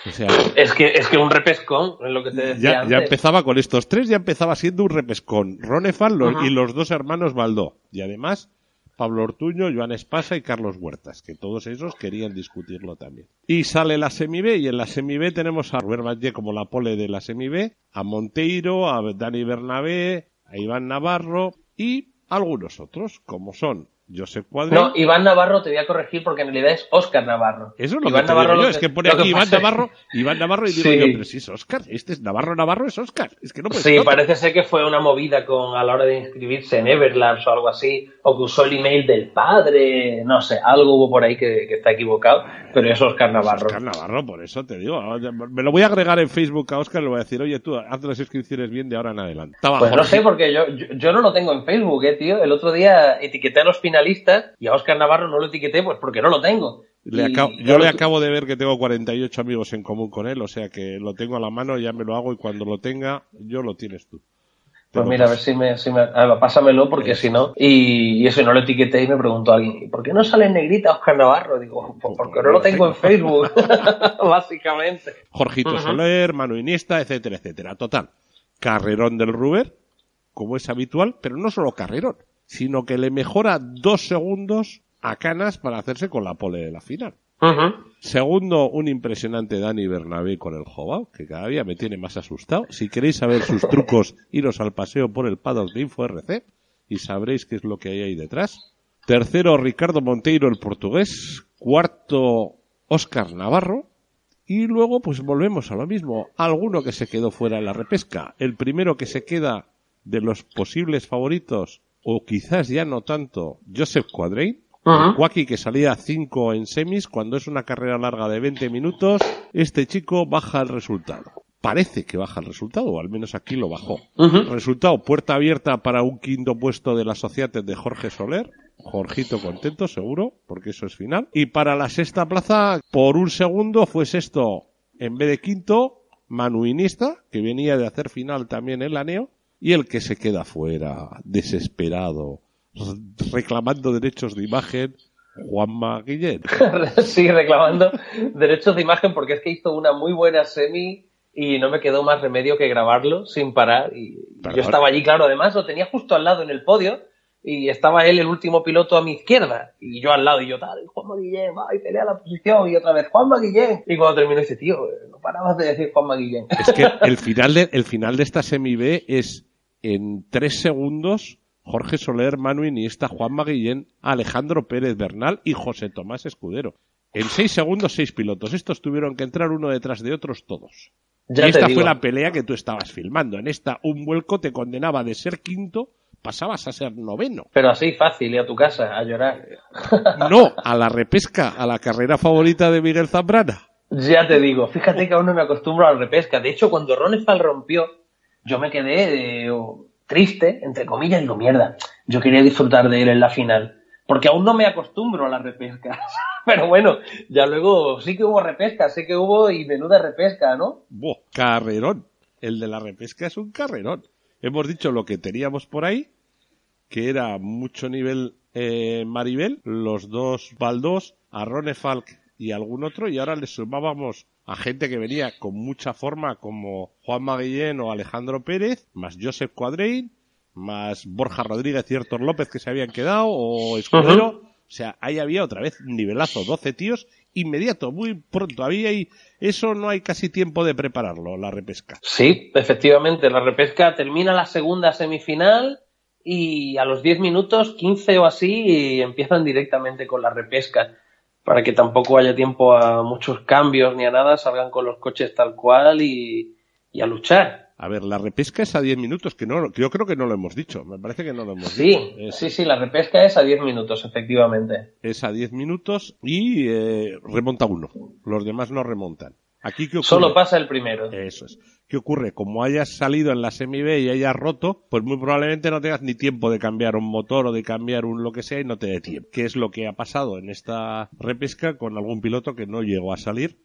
O sea, Es que, es que un repescón, es lo que te decía ya, ya empezaba con estos tres, ya empezaba siendo un repescón. Los- Ujú. y los dos hermanos Baldó. Y además, Pablo Ortuño, Joan Espasa y Carlos Huertas, que todos esos querían discutirlo también. Y sale la semi B, y en la semi B tenemos a Robert Batlle como la pole de la semi B, a Monteiro, a Dani Bernabé, a Iván Navarro y algunos otros, como son Josep Cuadri. No, Iván Navarro te voy a corregir porque en realidad es Óscar Navarro. Eso es lo Iván que te digo Navarro yo, lo es que pone aquí Iván Navarro, Iván Navarro y digo Sí. yo, pero si es Oscar, este es Navarro Navarro es Oscar, es que no puede Sí, parece ser que fue una movida con a la hora de inscribirse en Everlabs o algo así, o que usó el email del padre, no sé, algo hubo por ahí que, que está equivocado, pero es Óscar Navarro. Oscar Navarro, por eso te digo. Me lo voy a agregar en Facebook a Oscar y le voy a decir, oye, tú, haz las inscripciones bien de ahora en adelante. Pues no sé, porque yo, yo, yo no lo tengo en Facebook, eh, tío. El otro día etiqueté a los finalistas y a Oscar Navarro no lo etiqueté pues porque no lo tengo. yo le acabo de ver que tengo 48 amigos en común con él, o sea que lo tengo a la mano, ya me lo hago y cuando lo tenga, yo lo tienes tú. Pues mira, a ver si me, si me pásamelo porque si no, y, eso no lo etiqueté y me preguntó alguien, ¿por qué no sale en negrita Oscar Navarro? Digo, pues porque no lo tengo en Facebook, básicamente. Jorgito Soler, Manu Iniesta, etcétera, etcétera. Total, carrerón del Ruber, como es habitual, pero no solo carrerón, sino que le mejora dos segundos a Canas para hacerse con la pole de la final. Segundo, un impresionante Dani Bernabé con el Jobao, que cada día me tiene más asustado. Si queréis saber sus trucos, iros al paseo por el paddock de InfoRC y sabréis qué es lo que hay ahí detrás. Tercero, Ricardo Monteiro, el portugués. Cuarto, Óscar Navarro. Y luego, pues volvemos a lo mismo. Alguno que se quedó fuera de la repesca. El primero que se queda de los posibles favoritos, o quizás ya no tanto, Joseph Quadrain Cuaki que salía 5 en semis, cuando es una carrera larga de 20 minutos, este chico baja el resultado. Parece que baja el resultado, o al menos aquí lo bajó. Resultado, puerta abierta para un quinto puesto de la sociedad de Jorge Soler. Jorgito contento, seguro, porque eso es final. Y para la sexta plaza, por un segundo fue sexto en vez de quinto, Manuinista, que venía de hacer final también en la NEO, y el que se queda fuera, desesperado, reclamando derechos de imagen Juanma Guillén. sí, reclamando derechos de imagen porque es que hizo una muy buena semi y no me quedó más remedio que grabarlo sin parar. Y yo estaba allí, claro, además lo tenía justo al lado en el podio y estaba él el último piloto a mi izquierda y yo al lado y yo tal, Juanma Guillén, va y pelea la posición y otra vez Juanma Guillén. Y cuando terminó dice, tío, no parabas de decir Juanma Guillén. Es que el final de, el final de esta semi B es en tres segundos Jorge Soler, Manu Iniesta, Juan Maguillén, Alejandro Pérez Bernal y José Tomás Escudero. En seis segundos, seis pilotos. Estos tuvieron que entrar uno detrás de otros todos. y esta fue la pelea que tú estabas filmando. En esta, un vuelco te condenaba de ser quinto, pasabas a ser noveno. Pero así fácil, y a tu casa, a llorar. No, a la repesca, a la carrera favorita de Miguel Zambrana. Ya te digo, fíjate que aún no me acostumbro a la repesca. De hecho, cuando Ronefal rompió, yo me quedé de, triste, entre comillas, digo, mierda, yo quería disfrutar de él en la final. Porque aún no me acostumbro a la repesca. Pero bueno, ya luego sí que hubo repesca, sé que hubo y menuda repesca, ¿no? Buah, carrerón. El de la repesca es un carrerón. Hemos dicho lo que teníamos por ahí, que era mucho nivel eh, Maribel, los dos Baldos, a Rone y algún otro, y ahora le sumábamos a gente que venía con mucha forma como Juan Maguillén o Alejandro Pérez, más Joseph Cuadrein, más Borja Rodríguez y Héctor López que se habían quedado, o Escudero. O sea, ahí había otra vez nivelazo, 12 tíos, inmediato, muy pronto. Había y eso no hay casi tiempo de prepararlo, la repesca. Sí, efectivamente, la repesca termina la segunda semifinal y a los 10 minutos, 15 o así, empiezan directamente con la repesca para que tampoco haya tiempo a muchos cambios ni a nada, salgan con los coches tal cual y, a luchar. A ver, la repesca es a 10 minutos, que no, yo creo que no lo hemos dicho, me parece que no lo hemos dicho. Sí, sí, sí, la repesca es a 10 minutos, efectivamente. Es a 10 minutos y eh, remonta uno, los demás no remontan. Aquí Solo pasa el primero. Eso es. ¿Qué ocurre? Como hayas salido en la semi B y hayas roto, pues muy probablemente no tengas ni tiempo de cambiar un motor o de cambiar un lo que sea y no te dé tiempo. ¿Qué es lo que ha pasado en esta repesca con algún piloto que no llegó a salir?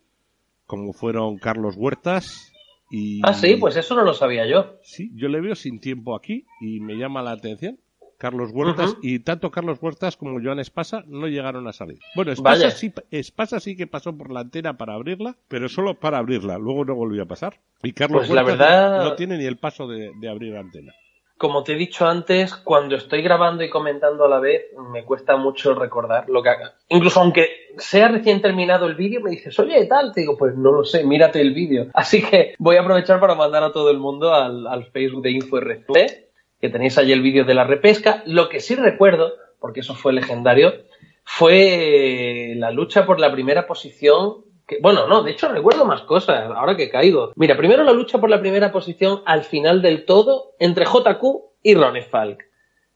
Como fueron Carlos Huertas y... Ah, sí, pues eso no lo sabía yo. Sí, yo le veo sin tiempo aquí y me llama la atención. Carlos Huertas, y tanto Carlos Huertas como Joan Espasa no llegaron a salir. Bueno, Espasa sí, Espasa sí que pasó por la antena para abrirla, pero solo para abrirla, luego no volvió a pasar. Y Carlos pues Huertas la verdad... no, tiene ni el paso de, abrir la antena. Como te he dicho antes, cuando estoy grabando y comentando a la vez, me cuesta mucho recordar lo que haga. Incluso aunque sea recién terminado el vídeo, me dices, oye, tal, te digo, pues no lo sé, mírate el vídeo. Así que voy a aprovechar para mandar a todo el mundo al, al Facebook de InfoRC que tenéis ahí el vídeo de la repesca. Lo que sí recuerdo, porque eso fue legendario, fue la lucha por la primera posición. Bueno, no, de hecho recuerdo más cosas, ahora que caigo. Mira, primero la lucha por la primera posición al final del todo entre JQ y Ronnie Falk.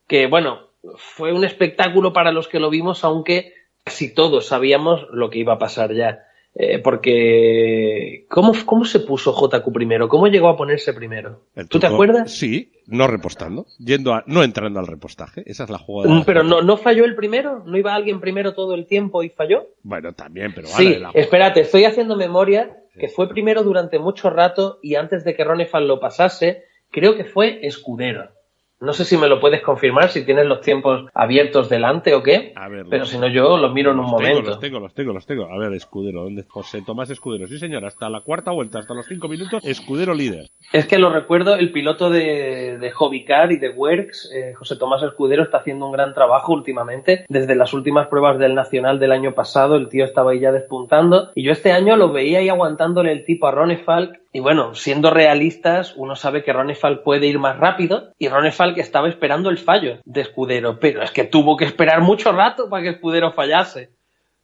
Que bueno, fue un espectáculo para los que lo vimos, aunque casi todos sabíamos lo que iba a pasar ya. Eh, porque ¿cómo, ¿cómo se puso JQ primero? ¿Cómo llegó a ponerse primero? ¿Tú te acuerdas? Sí, no repostando, yendo a, no entrando al repostaje. Esa es la jugada. Mm, pero no, no falló el primero, no iba alguien primero todo el tiempo y falló. Bueno, también, pero vale. Sí, espérate, estoy haciendo memoria que fue primero durante mucho rato y antes de que Ronefal lo pasase, creo que fue Escudero. No sé si me lo puedes confirmar, si tienes los tiempos abiertos delante o qué. pero si no, yo los miro en un momento. Los tengo, los tengo, los tengo. A ver, Escudero, ¿dónde? José Tomás Escudero. Sí, señor, hasta la cuarta vuelta, hasta los cinco minutos, Escudero líder. Es que lo recuerdo, el piloto de, de Hobbycar y de Works, eh, José Tomás Escudero, está haciendo un gran trabajo últimamente. Desde las últimas pruebas del Nacional del año pasado, el tío estaba ahí ya despuntando. Y yo este año lo veía ahí aguantándole el tipo a Ronnie Falk y bueno, siendo realistas, uno sabe que Ronefal puede ir más rápido y Ronefal que estaba esperando el fallo de Escudero, pero es que tuvo que esperar mucho rato para que Escudero fallase.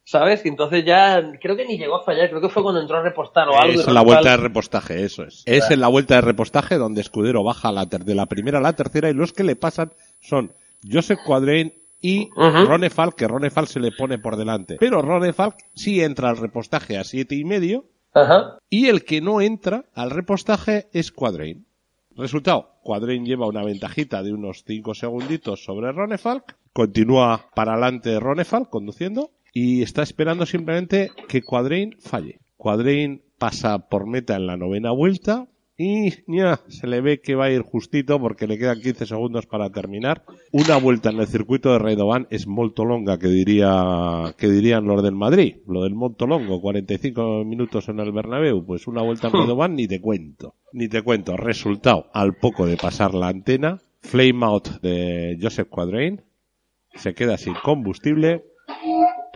¿Sabes? Y entonces ya creo que ni llegó a fallar, creo que fue cuando entró a repostar o algo. Es en la vuelta de repostaje, eso es. Es en la vuelta de repostaje donde Escudero baja la de la primera a la tercera y los que le pasan son Joseph Quadrain y Ronefal, que Ronefal se le pone por delante. Pero Ronefal sí entra al repostaje a siete y medio y el que no entra al repostaje es Quadrain. Resultado, Quadrain lleva una ventajita de unos 5 segunditos sobre Ronefalk, continúa para adelante Ronefalk conduciendo y está esperando simplemente que Quadrain falle. Quadrain pasa por meta en la novena vuelta, y ya se le ve que va a ir justito porque le quedan 15 segundos para terminar. Una vuelta en el circuito de Redovan es molto longa, que diría que dirían los del Madrid. Lo del molto longo, 45 minutos en el Bernabéu, pues una vuelta en hmm. Redovan ni te cuento. Ni te cuento. Resultado, al poco de pasar la antena, flame out de Joseph Quadrain se queda sin combustible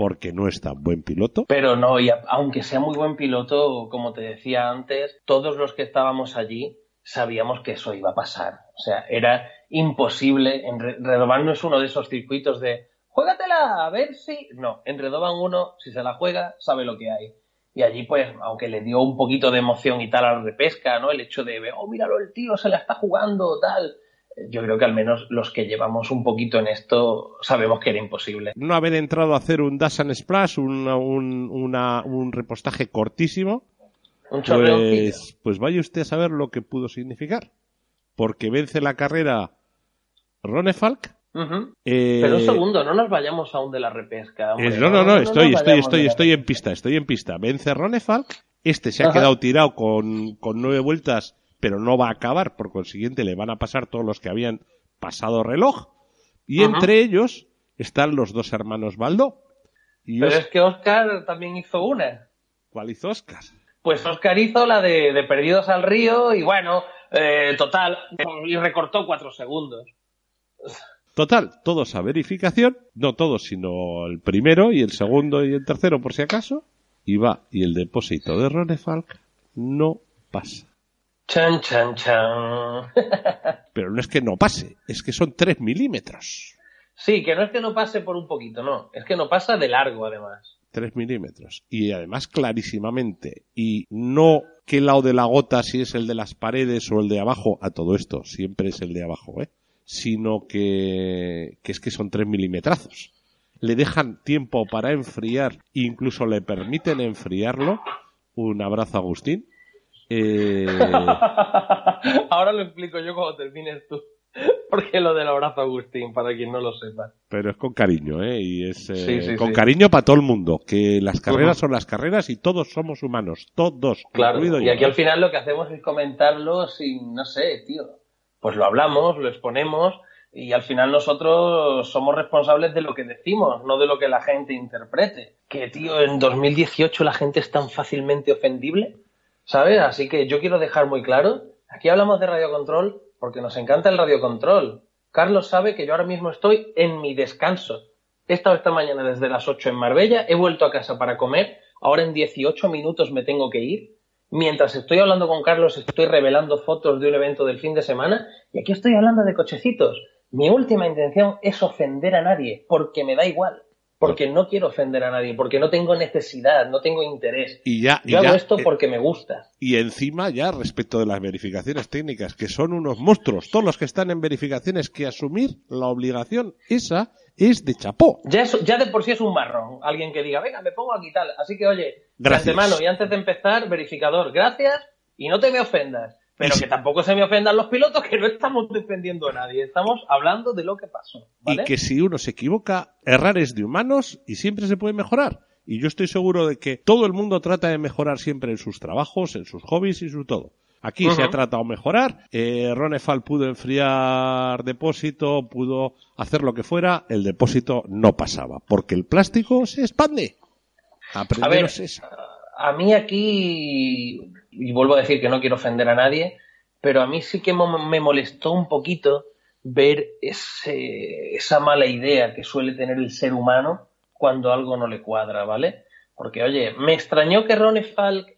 porque no es tan buen piloto. Pero no, y aunque sea muy buen piloto, como te decía antes, todos los que estábamos allí sabíamos que eso iba a pasar. O sea, era imposible. En Redovan no es uno de esos circuitos de juégatela, a ver si. No, en Redovan uno, si se la juega, sabe lo que hay. Y allí, pues, aunque le dio un poquito de emoción y tal a la repesca, ¿no? El hecho de, oh, míralo, el tío se la está jugando, tal yo creo que al menos los que llevamos un poquito en esto sabemos que era imposible. No haber entrado a hacer un Dash and Splash, un, un, repostaje cortísimo, pues, pues vaya usted a saber lo que pudo significar. Porque vence la carrera Ronefalk. Eh, Pero un segundo, no nos vayamos aún de la repesca. no, no, no, estoy, estoy, estoy, estoy en pista, estoy en pista. Vence Ronefalk. Este se ha quedado tirado con, con nueve vueltas pero no va a acabar, por consiguiente le van a pasar todos los que habían pasado reloj. Y entre ellos están los dos hermanos Baldo. pero es que Oscar también hizo una. ¿Cuál hizo Oscar? Pues Oscar hizo la de, Perdidos al Río y bueno, eh, total, y recortó cuatro segundos. Total, todos a verificación, no todos, sino el primero y el segundo y el tercero por si acaso, y va, y el depósito de Ronefalk no pasa. Chan, chan, chan. Pero no es que no pase, es que son 3 milímetros. Sí, que no es que no pase por un poquito, no. Es que no pasa de largo, además. 3 milímetros. Y además clarísimamente. Y no qué lado de la gota, si es el de las paredes o el de abajo, a todo esto, siempre es el de abajo, ¿eh? Sino que, que es que son 3 milimetrazos. Le dejan tiempo para enfriar, incluso le permiten enfriarlo. Un abrazo, Agustín eh, Ahora lo explico yo cuando termines tú. Porque lo del abrazo Agustín, para quien no lo sepa. Pero es con cariño, ¿eh? Y es eh, con cariño para todo el mundo. Que las carreras son las carreras y todos somos humanos. Todos. Claro. Y aquí al final lo que hacemos es comentarlo sin, no sé, tío. Pues lo hablamos, lo exponemos y al final nosotros somos responsables de lo que decimos, no de lo que la gente interprete. Que, tío, en 2018 la gente es tan fácilmente ofendible. ¿Sabes? Así que yo quiero dejar muy claro, aquí hablamos de radiocontrol porque nos encanta el radiocontrol. Carlos sabe que yo ahora mismo estoy en mi descanso. He estado esta mañana desde las 8 en Marbella, he vuelto a casa para comer, ahora en 18 minutos me tengo que ir. Mientras estoy hablando con Carlos estoy revelando fotos de un evento del fin de semana y aquí estoy hablando de cochecitos. Mi última intención es ofender a nadie, porque me da igual. Porque no quiero ofender a nadie, porque no tengo necesidad, no tengo interés. Y ya, Yo y ya, hago esto eh, porque me gusta. Y encima ya respecto de las verificaciones técnicas, que son unos monstruos, todos los que están en verificaciones, que asumir la obligación esa es de chapó. Ya, es- ya de por sí es un marrón. Alguien que diga, venga, me pongo aquí tal. Así que, oye, de Gracias. antemano y antes de empezar, verificador, gracias y no te me ofendas. Pero que tampoco se me ofendan los pilotos, que no estamos defendiendo a nadie. Estamos hablando de lo que pasó. ¿vale? Y que si uno se equivoca, errar es de humanos y siempre se puede mejorar. Y yo estoy seguro de que todo el mundo trata de mejorar siempre en sus trabajos, en sus hobbies y su todo. Aquí se ha tratado de mejorar. Eh, Ronefal pudo enfriar depósito, pudo hacer lo que fuera. El depósito no pasaba, porque el plástico se expande. Aprenderos eso. a mí aquí, y vuelvo a decir que no quiero ofender a nadie, pero a mí sí que me molestó un poquito ver ese, esa mala idea que suele tener el ser humano cuando algo no le cuadra, ¿vale? Porque, oye, ¿me extrañó que Ronnie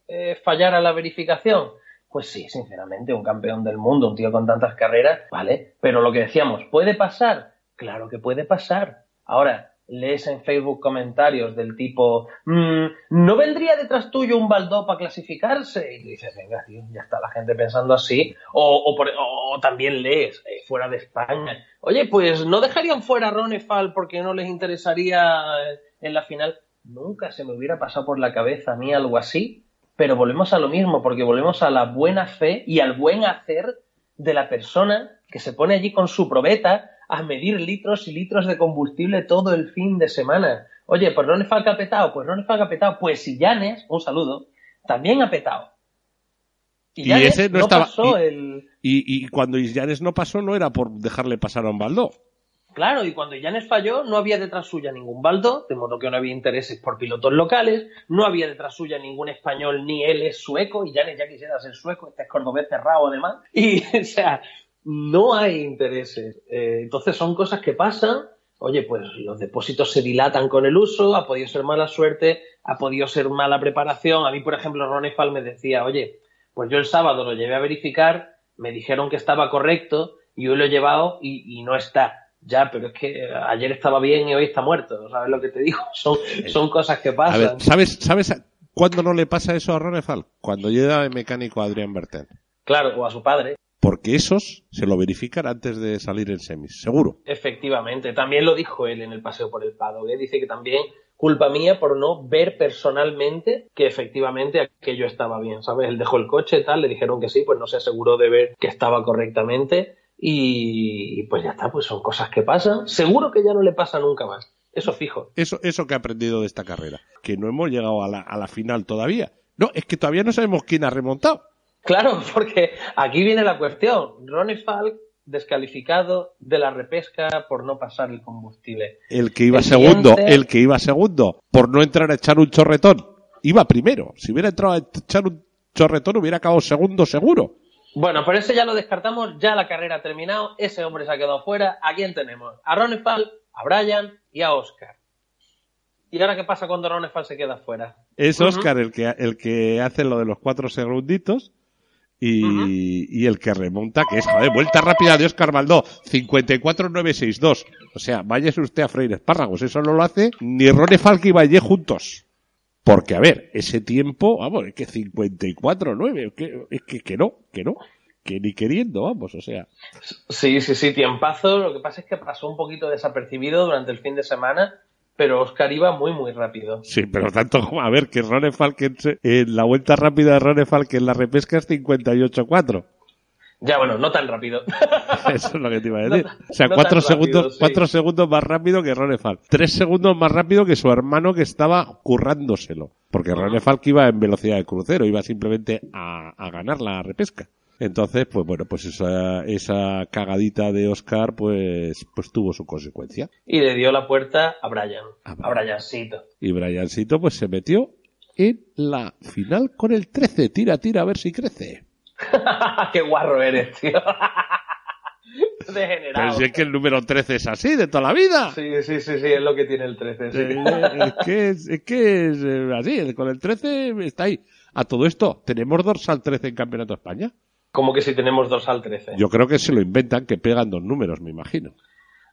eh, fallara la verificación? Pues sí, sinceramente, un campeón del mundo, un tío con tantas carreras, ¿vale? Pero lo que decíamos, ¿puede pasar? Claro que puede pasar. Ahora, lees en Facebook comentarios del tipo, "Mm, ¿no vendría detrás tuyo un Baldó para clasificarse? Y dices, venga, tío, ya está la gente pensando así. O también lees, eh, fuera de España, oye, pues no dejarían fuera a Ronefal porque no les interesaría eh, en la final. Nunca se me hubiera pasado por la cabeza a mí algo así, pero volvemos a lo mismo, porque volvemos a la buena fe y al buen hacer de la persona que se pone allí con su probeta a medir litros y litros de combustible todo el fin de semana. Oye, pues no le falta petado, pues no le falta petado. Pues si Llanes, un saludo, también ha petado. Y Llanes ese no estaba- pasó y- el... Y, y cuando Isllanes no pasó, no era por dejarle pasar a un baldó. Claro, y cuando Llanes falló, no había detrás suya ningún baldo, de modo que no había intereses por pilotos locales, no había detrás suya ningún español, ni él es sueco, y Llanes ya quisiera ser sueco, este es cordobés cerrado además. Y, o sea, no hay intereses. Eh, entonces son cosas que pasan. Oye, pues los depósitos se dilatan con el uso, ha podido ser mala suerte, ha podido ser mala preparación. A mí, por ejemplo, Ronefal me decía, oye, pues yo el sábado lo llevé a verificar, me dijeron que estaba correcto, y hoy lo he llevado y, y no está. Ya, pero es que ayer estaba bien y hoy está muerto. ¿Sabes lo que te digo? Son, son cosas que A pasan. ver, ¿sabes, ¿sabes cuándo no le pasa eso a Ronefal? Cuando llega de mecánico a Adrián Bertel. Claro, o a su padre. Porque esos se lo verifican antes de salir en semis, seguro. Efectivamente. También lo dijo él en el paseo por el Pado. ¿eh? Dice que también culpa mía por no ver personalmente que efectivamente aquello estaba bien. ¿Sabes? Él dejó el coche y tal, le dijeron que sí, pues no se aseguró de ver que estaba correctamente. Y, y pues ya está, pues son cosas que pasan. Seguro que ya no le pasa nunca más. Eso fijo. Eso, eso que ha aprendido de esta carrera. Que no hemos llegado a la, a la final todavía. No, es que todavía no sabemos quién ha remontado. Claro, porque aquí viene la cuestión. Ronnie Falk descalificado de la repesca por no pasar el combustible. El que iba El segundo, el que iba segundo, por no entrar a echar un chorretón. Iba primero. Si hubiera entrado a echar un chorretón, hubiera acabado segundo seguro. Bueno, pero ese ya lo descartamos, ya la carrera ha terminado, ese hombre se ha quedado fuera. ¿A quién tenemos? A Ronefal, a Brian y a Oscar. ¿Y ahora qué pasa cuando Ronefal se queda fuera? Es. Oscar el que, el que hace lo de los cuatro segunditos y, el que remonta, que es, joder, vuelta rápida de Oscar Baldó, 54.962. O sea, váyase usted a Freire Espárragos, eso no lo hace ni Rone Falk y Valle juntos. Porque, a ver, ese tiempo, vamos, es que 54.9, que, es que, que no, que no, que ni queriendo, vamos, o sea. Sí, sí, sí, tiempazo. Lo que pasa es que pasó un poquito desapercibido durante el fin de semana, pero Oscar iba muy, muy rápido. Sí, pero tanto, a ver, que Rone Falk en, en la vuelta rápida de Rone Falk en la repesca es 58.4. Ya, bueno, no tan rápido. Eso es lo que te iba a decir. No- o sea, no cuatro rápido, segundos, sí. cuatro segundos más rápido que Ronefal. Tres segundos más rápido que su hermano que estaba currándoselo. Porque. Ronefal que iba en velocidad de crucero, iba simplemente a, a ganar la repesca. Entonces, pues bueno, pues esa, esa cagadita de Oscar, pues, pues tuvo su consecuencia. y le dio la puerta a Brian, A a Brian. Briancito. Y Briancito, pues se metió en la final con el 13. Tira, tira, a ver si crece. Qué guarro eres, tío. Pero Degenerado. si es que el número 13 es así, de toda la vida. Sí, sí, sí, sí, es lo que tiene el 13. sí. Eh, es que es, es que es eh, así, con el 13 está ahí. A todo esto, ¿tenemos dorsal 13 en Campeonato de España? Como que si tenemos dos al 13. Yo creo que se lo inventan, que pegan dos números, me imagino.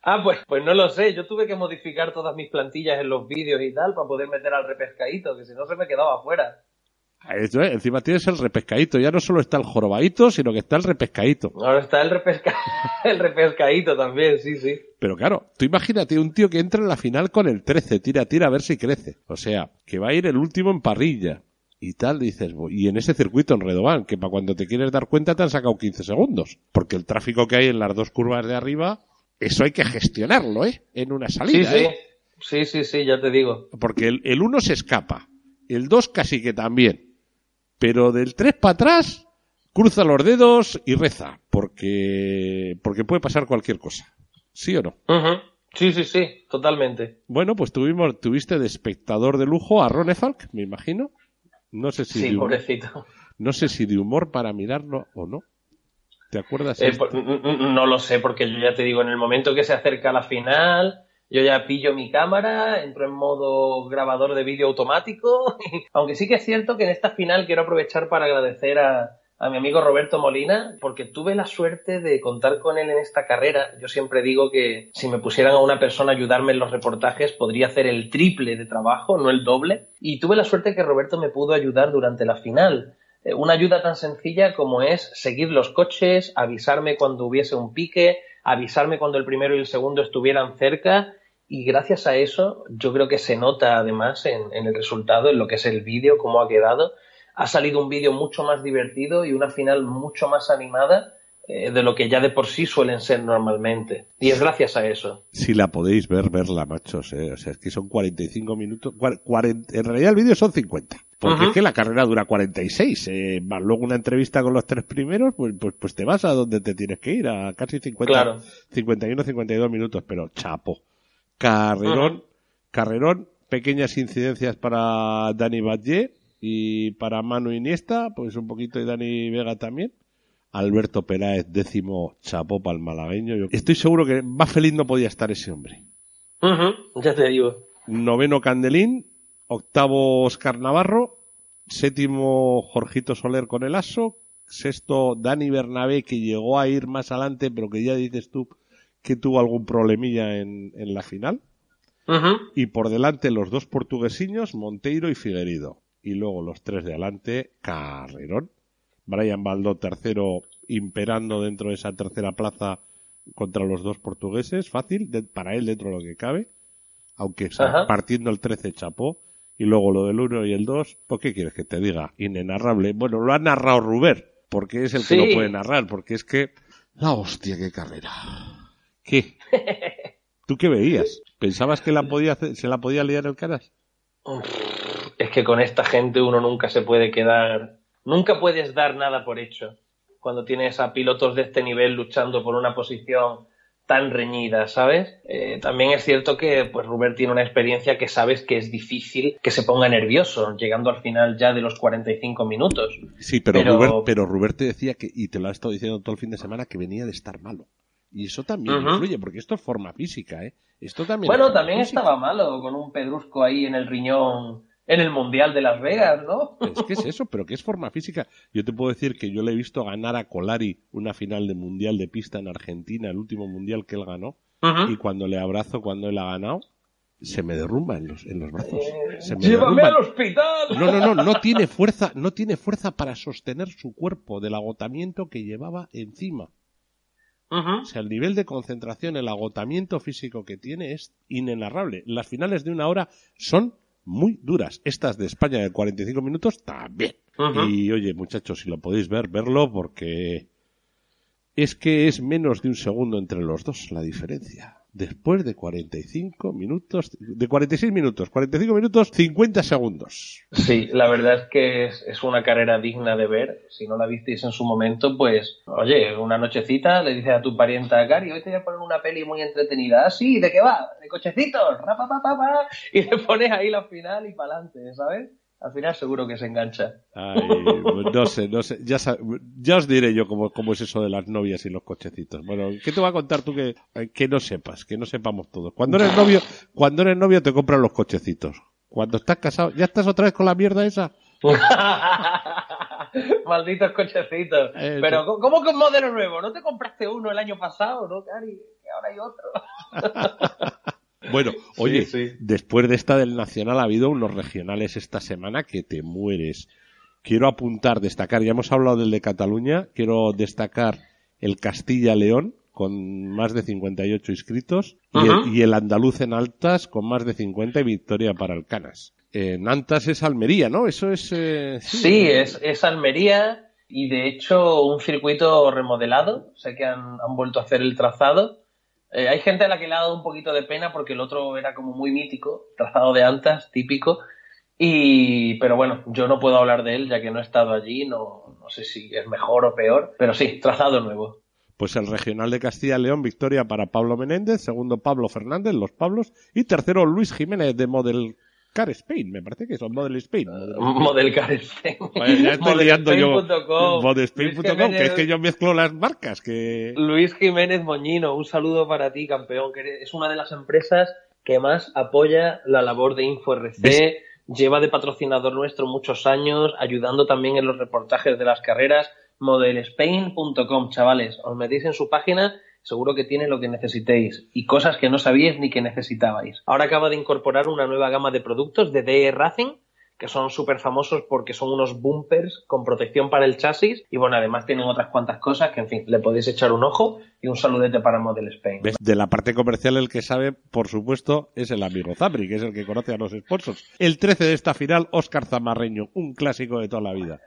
Ah, pues, pues no lo sé. Yo tuve que modificar todas mis plantillas en los vídeos y tal para poder meter al repescadito, que si no se me quedaba afuera. Eso es, encima tienes el repescadito. Ya no solo está el jorobadito, sino que está el repescadito. Ahora está el, repesca... el repescadito también, sí, sí. Pero claro, tú imagínate un tío que entra en la final con el 13, tira, tira a ver si crece. O sea, que va a ir el último en parrilla. Y tal, dices, y en ese circuito en Redován, que para cuando te quieres dar cuenta te han sacado 15 segundos. Porque el tráfico que hay en las dos curvas de arriba, eso hay que gestionarlo, ¿eh? En una salida, sí, sí. ¿eh? Sí, sí, sí, ya te digo. Porque el, uno se escapa, el dos casi que también. Pero del 3 para atrás, cruza los dedos y reza, porque, porque puede pasar cualquier cosa. ¿Sí o no? Sí, sí, sí, totalmente. Bueno, pues tuvimos, tuviste de espectador de lujo a Ron Falk, me imagino. No sé si, Sí, de, humor, pobrecito. no sé si de humor para mirarlo o no. ¿Te acuerdas? Eh, pues, no lo sé, porque yo ya te digo, en el momento que se acerca la final, yo ya pillo mi cámara, entro en modo grabador de vídeo automático. Aunque sí que es cierto que en esta final quiero aprovechar para agradecer a, a mi amigo Roberto Molina, porque tuve la suerte de contar con él en esta carrera. Yo siempre digo que si me pusieran a una persona a ayudarme en los reportajes, podría hacer el triple de trabajo, no el doble. Y tuve la suerte que Roberto me pudo ayudar durante la final. Eh, Una ayuda tan sencilla como es seguir los coches, avisarme cuando hubiese un pique, avisarme cuando el primero y el segundo estuvieran cerca y gracias a eso yo creo que se nota además en, el resultado, en lo que es el vídeo, cómo ha quedado. Ha salido un vídeo mucho más divertido y una final mucho más animada eh, de lo que ya de por sí suelen ser normalmente. Y es gracias a eso. Si la podéis ver, verla, machos. eh. O sea, es que son 45 minutos. cua- 40 en realidad el vídeo son 50. Porque es que la carrera dura 46. Eh, más luego una entrevista con los tres primeros, pues, pues, pues te vas a donde te tienes que ir, a casi 50, Claro. 51, 52 minutos. Pero chapo. Carrerón, carrerón, pequeñas incidencias para Dani Batlle y para Manu Iniesta, pues un poquito de Dani Vega también. Alberto Peláez, décimo chapó para el malagueño. Yo estoy seguro que más feliz no podía estar ese hombre. Ujú, ya te digo. Noveno Candelín, octavo Oscar Navarro, séptimo Jorgito Soler con el aso, sexto Dani Bernabé que llegó a ir más adelante pero que ya dices tú que tuvo algún problemilla en, en la final. Y por delante los dos portuguesiños, Monteiro y Figuerido. Y luego los tres de adelante, Carrerón. Brian Baldó tercero imperando dentro de esa tercera plaza contra los dos portugueses. Fácil, de- para él dentro de lo que cabe. Aunque Ajá. partiendo el 13 chapó. Y luego lo del 1 y el 2, ¿por qué quieres que te diga? Inenarrable. Bueno, lo ha narrado Ruber, porque es el que lo puede narrar, porque es que... La hostia, qué carrera. ¿Qué? ¿Tú qué veías? ¿Pensabas que la podía hacer- se la podía liar el caras? Es que con esta gente uno nunca se puede quedar, nunca puedes dar nada por hecho cuando tienes a pilotos de este nivel luchando por una posición tan reñida, ¿sabes? Eh, también es cierto que pues Rubén tiene una experiencia que sabes que es difícil que se ponga nervioso llegando al final ya de los 45 minutos. Sí, pero, Pero- Rubert, pero Rubert te decía que, y te lo ha estado diciendo todo el fin de semana, que venía de estar malo. Y eso también influye, porque esto es forma física, ¿eh? Esto también Bueno, también física. estaba malo con un pedrusco ahí en el riñón en el Mundial de Las Vegas, ¿no? Es que es eso, pero que es forma física. Yo te puedo decir que yo le he visto ganar a Colari una final de mundial de pista en Argentina, el último mundial que él ganó, y cuando le abrazo, cuando él ha ganado, se me derrumba en los, en los brazos. Se me ¡Llévame derrumba. al hospital! No, no, no, no tiene fuerza, no tiene fuerza para sostener su cuerpo del agotamiento que llevaba encima. O sea, el nivel de concentración, el agotamiento físico que tiene es inenarrable. Las finales de una hora son muy duras. Estas de España de 45 minutos también. Y oye, muchachos, si lo podéis ver, verlo porque es que es menos de un segundo entre los dos la diferencia. Después de 45 minutos, de 46 minutos, 45 minutos, 50 segundos. Sí, la verdad es que es, es una carrera digna de ver. Si no la visteis en su momento, pues, oye, una nochecita le dices a tu parienta, Gary, hoy te voy a poner una peli muy entretenida. Ah, sí, ¿de qué va? De cochecitos, rapa, pa, pa, pa, y le pones ahí la final y para adelante, ¿sabes? Al final seguro que se engancha. Ay, no sé, no sé. Ya, os diré yo cómo, cómo es eso de las novias y los cochecitos. Bueno, ¿qué te va a contar tú que, que no sepas? Que no sepamos todos. Cuando eres novio, cuando eres novio te compran los cochecitos. Cuando estás casado, ¿ya estás otra vez con la mierda esa? Malditos cochecitos. Eh, Pero, ¿cómo que un modelo nuevo? ¿No te compraste uno el año pasado, no, Gary? Que ahora hay otro. Bueno, oye, después de esta del Nacional ha habido unos regionales esta semana que te mueres. Quiero apuntar, destacar, ya hemos hablado del de Cataluña, quiero destacar el Castilla-León con más de 58 inscritos y, el, andaluz en altas con más de 50 y victoria para el Canas. En Antas es Almería, ¿no? Eso es... Eh, sí, es, es Almería y de hecho un circuito remodelado. Sé que han, han vuelto a hacer el trazado eh, hay gente a la que le ha dado un poquito de pena porque el otro era como muy mítico, trazado de antas, típico. Y, pero bueno, yo no puedo hablar de él ya que no he estado allí, no, no sé si es mejor o peor, pero sí, trazado nuevo. Pues el regional de Castilla y León, victoria para Pablo Menéndez, segundo Pablo Fernández, los Pablos, y tercero Luis Jiménez de Model Car Spain, me parece que son Model Spain. Model, Car Spain. ya estoy liando yo. Modelspain.com, que es que yo mezclo las marcas. que Luis Jiménez Moñino, un saludo para ti, campeón, que es una de las empresas que más apoya la labor de InfoRC. Lleva de patrocinador nuestro muchos años, ayudando también en los reportajes de las carreras. Modelspain.com, chavales, os metéis en su página seguro que tiene lo que necesitéis y cosas que no sabíais ni que necesitabais. Ahora acaba de incorporar una nueva gama de productos de DE Racing que son súper famosos porque son unos bumpers con protección para el chasis y bueno, además tienen otras cuantas cosas que en fin, le podéis echar un ojo y un saludete para Model Spain. De la parte comercial el que sabe, por supuesto, es el amigo Zabri, que es el que conoce a los sponsors. El 13 de esta final, Oscar Zamarreño, un clásico de toda la vida.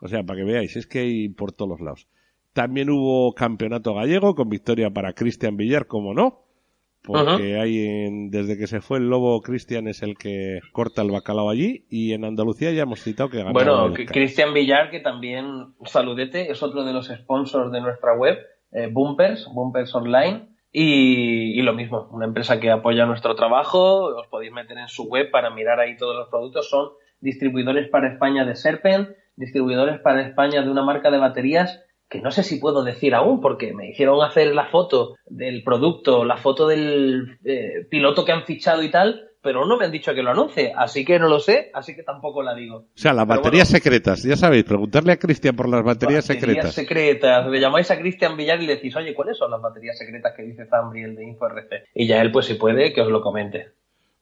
O sea, para que veáis, es que hay por todos los lados. También hubo campeonato gallego con victoria para Cristian Villar, como no, porque hay desde que se fue el lobo Cristian es el que corta el bacalao allí y en Andalucía ya hemos citado que ganó. Bueno, Cristian Villar que también saludete es otro de los sponsors de nuestra web eh, Bumpers, Bumpers Online y, y, lo mismo, una empresa que apoya nuestro trabajo, os podéis meter en su web para mirar ahí todos los productos, son distribuidores para España de Serpent, distribuidores para España de una marca de baterías que no sé si puedo decir aún, porque me hicieron hacer la foto del producto, la foto del eh, piloto que han fichado y tal, pero no me han dicho que lo anuncie, así que no lo sé, así que tampoco la digo. O sea, las baterías secretas, ya sabéis, preguntarle a Cristian por las baterías, secretas. Baterías secretas, le llamáis a Cristian Villar y le decís, oye, ¿cuáles son las baterías secretas que dice Zambri, el de InfoRC? Y ya él, pues si puede, que os lo comente.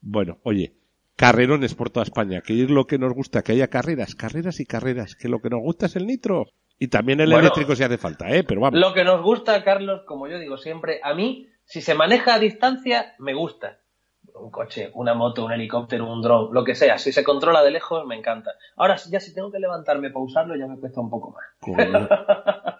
Bueno, oye, carrerones por toda España, que es lo que nos gusta, que haya carreras, carreras y carreras, que lo que nos gusta es el nitro. Y también el eléctrico si hace falta, ¿eh? Pero vamos. Lo que nos gusta, Carlos, como yo digo siempre, a mí, si se maneja a distancia, me gusta. Un coche, una moto, un helicóptero, un dron, lo que sea. Si se controla de lejos, me encanta. Ahora, ya si tengo que levantarme para usarlo, ya me cuesta un poco más.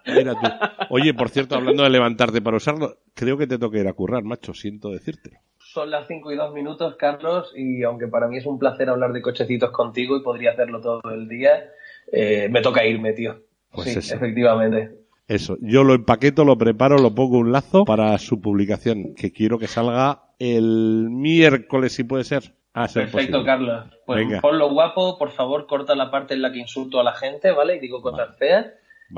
Mira tú. Oye, por cierto, hablando de levantarte para usarlo, creo que te toca ir a currar, macho, siento decirte. Son las 5 y 2 minutos, Carlos, y aunque para mí es un placer hablar de cochecitos contigo y podría hacerlo todo el día, eh, me toca irme, tío. Pues sí, efectivamente. Eso, yo lo empaqueto, lo preparo, lo pongo un lazo para su publicación, que quiero que salga el miércoles, si puede ser. Ah, Perfecto, Carlos. Pues ponlo guapo, por favor, corta la parte en la que insulto a la gente, ¿vale? Y digo cosas feas.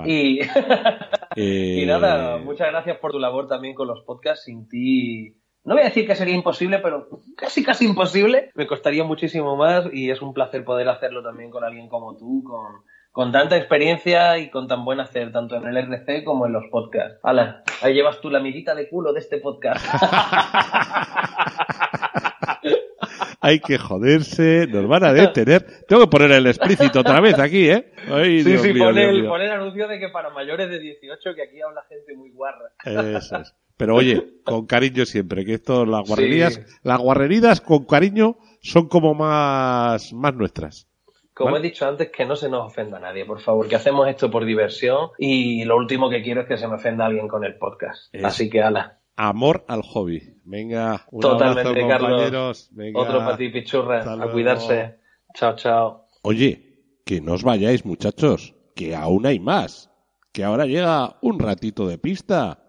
Y... y nada, eh, muchas gracias por tu labor también con los podcasts. Sin ti, no voy a decir que sería imposible, pero casi, casi imposible. Me costaría muchísimo más y es un placer poder hacerlo también con alguien como tú, con con tanta experiencia y con tan buen hacer, tanto en el RC como en los podcasts. Hala, ahí llevas tú la mirita de culo de este podcast. Hay que joderse, nos van a detener. Tengo que poner el explícito otra vez aquí, ¿eh? sí, sí, pon, el, anuncio de que para mayores de 18, que aquí habla gente muy guarra. Eso es. Pero oye, con cariño siempre, que esto, las guarrerías, las guarreridas con cariño son como más, más nuestras. Como he dicho antes, que no se nos ofenda a nadie, por favor, que hacemos esto por diversión y lo último que quiero es que se me ofenda alguien con el podcast. Así que ala. Amor al hobby. Venga, un Totalmente, abrazo, Carlos. Otro para ti, pichurra. A cuidarse. Chao, chao. Oye, que no os vayáis, muchachos, que aún hay más. Que ahora llega un ratito de pista.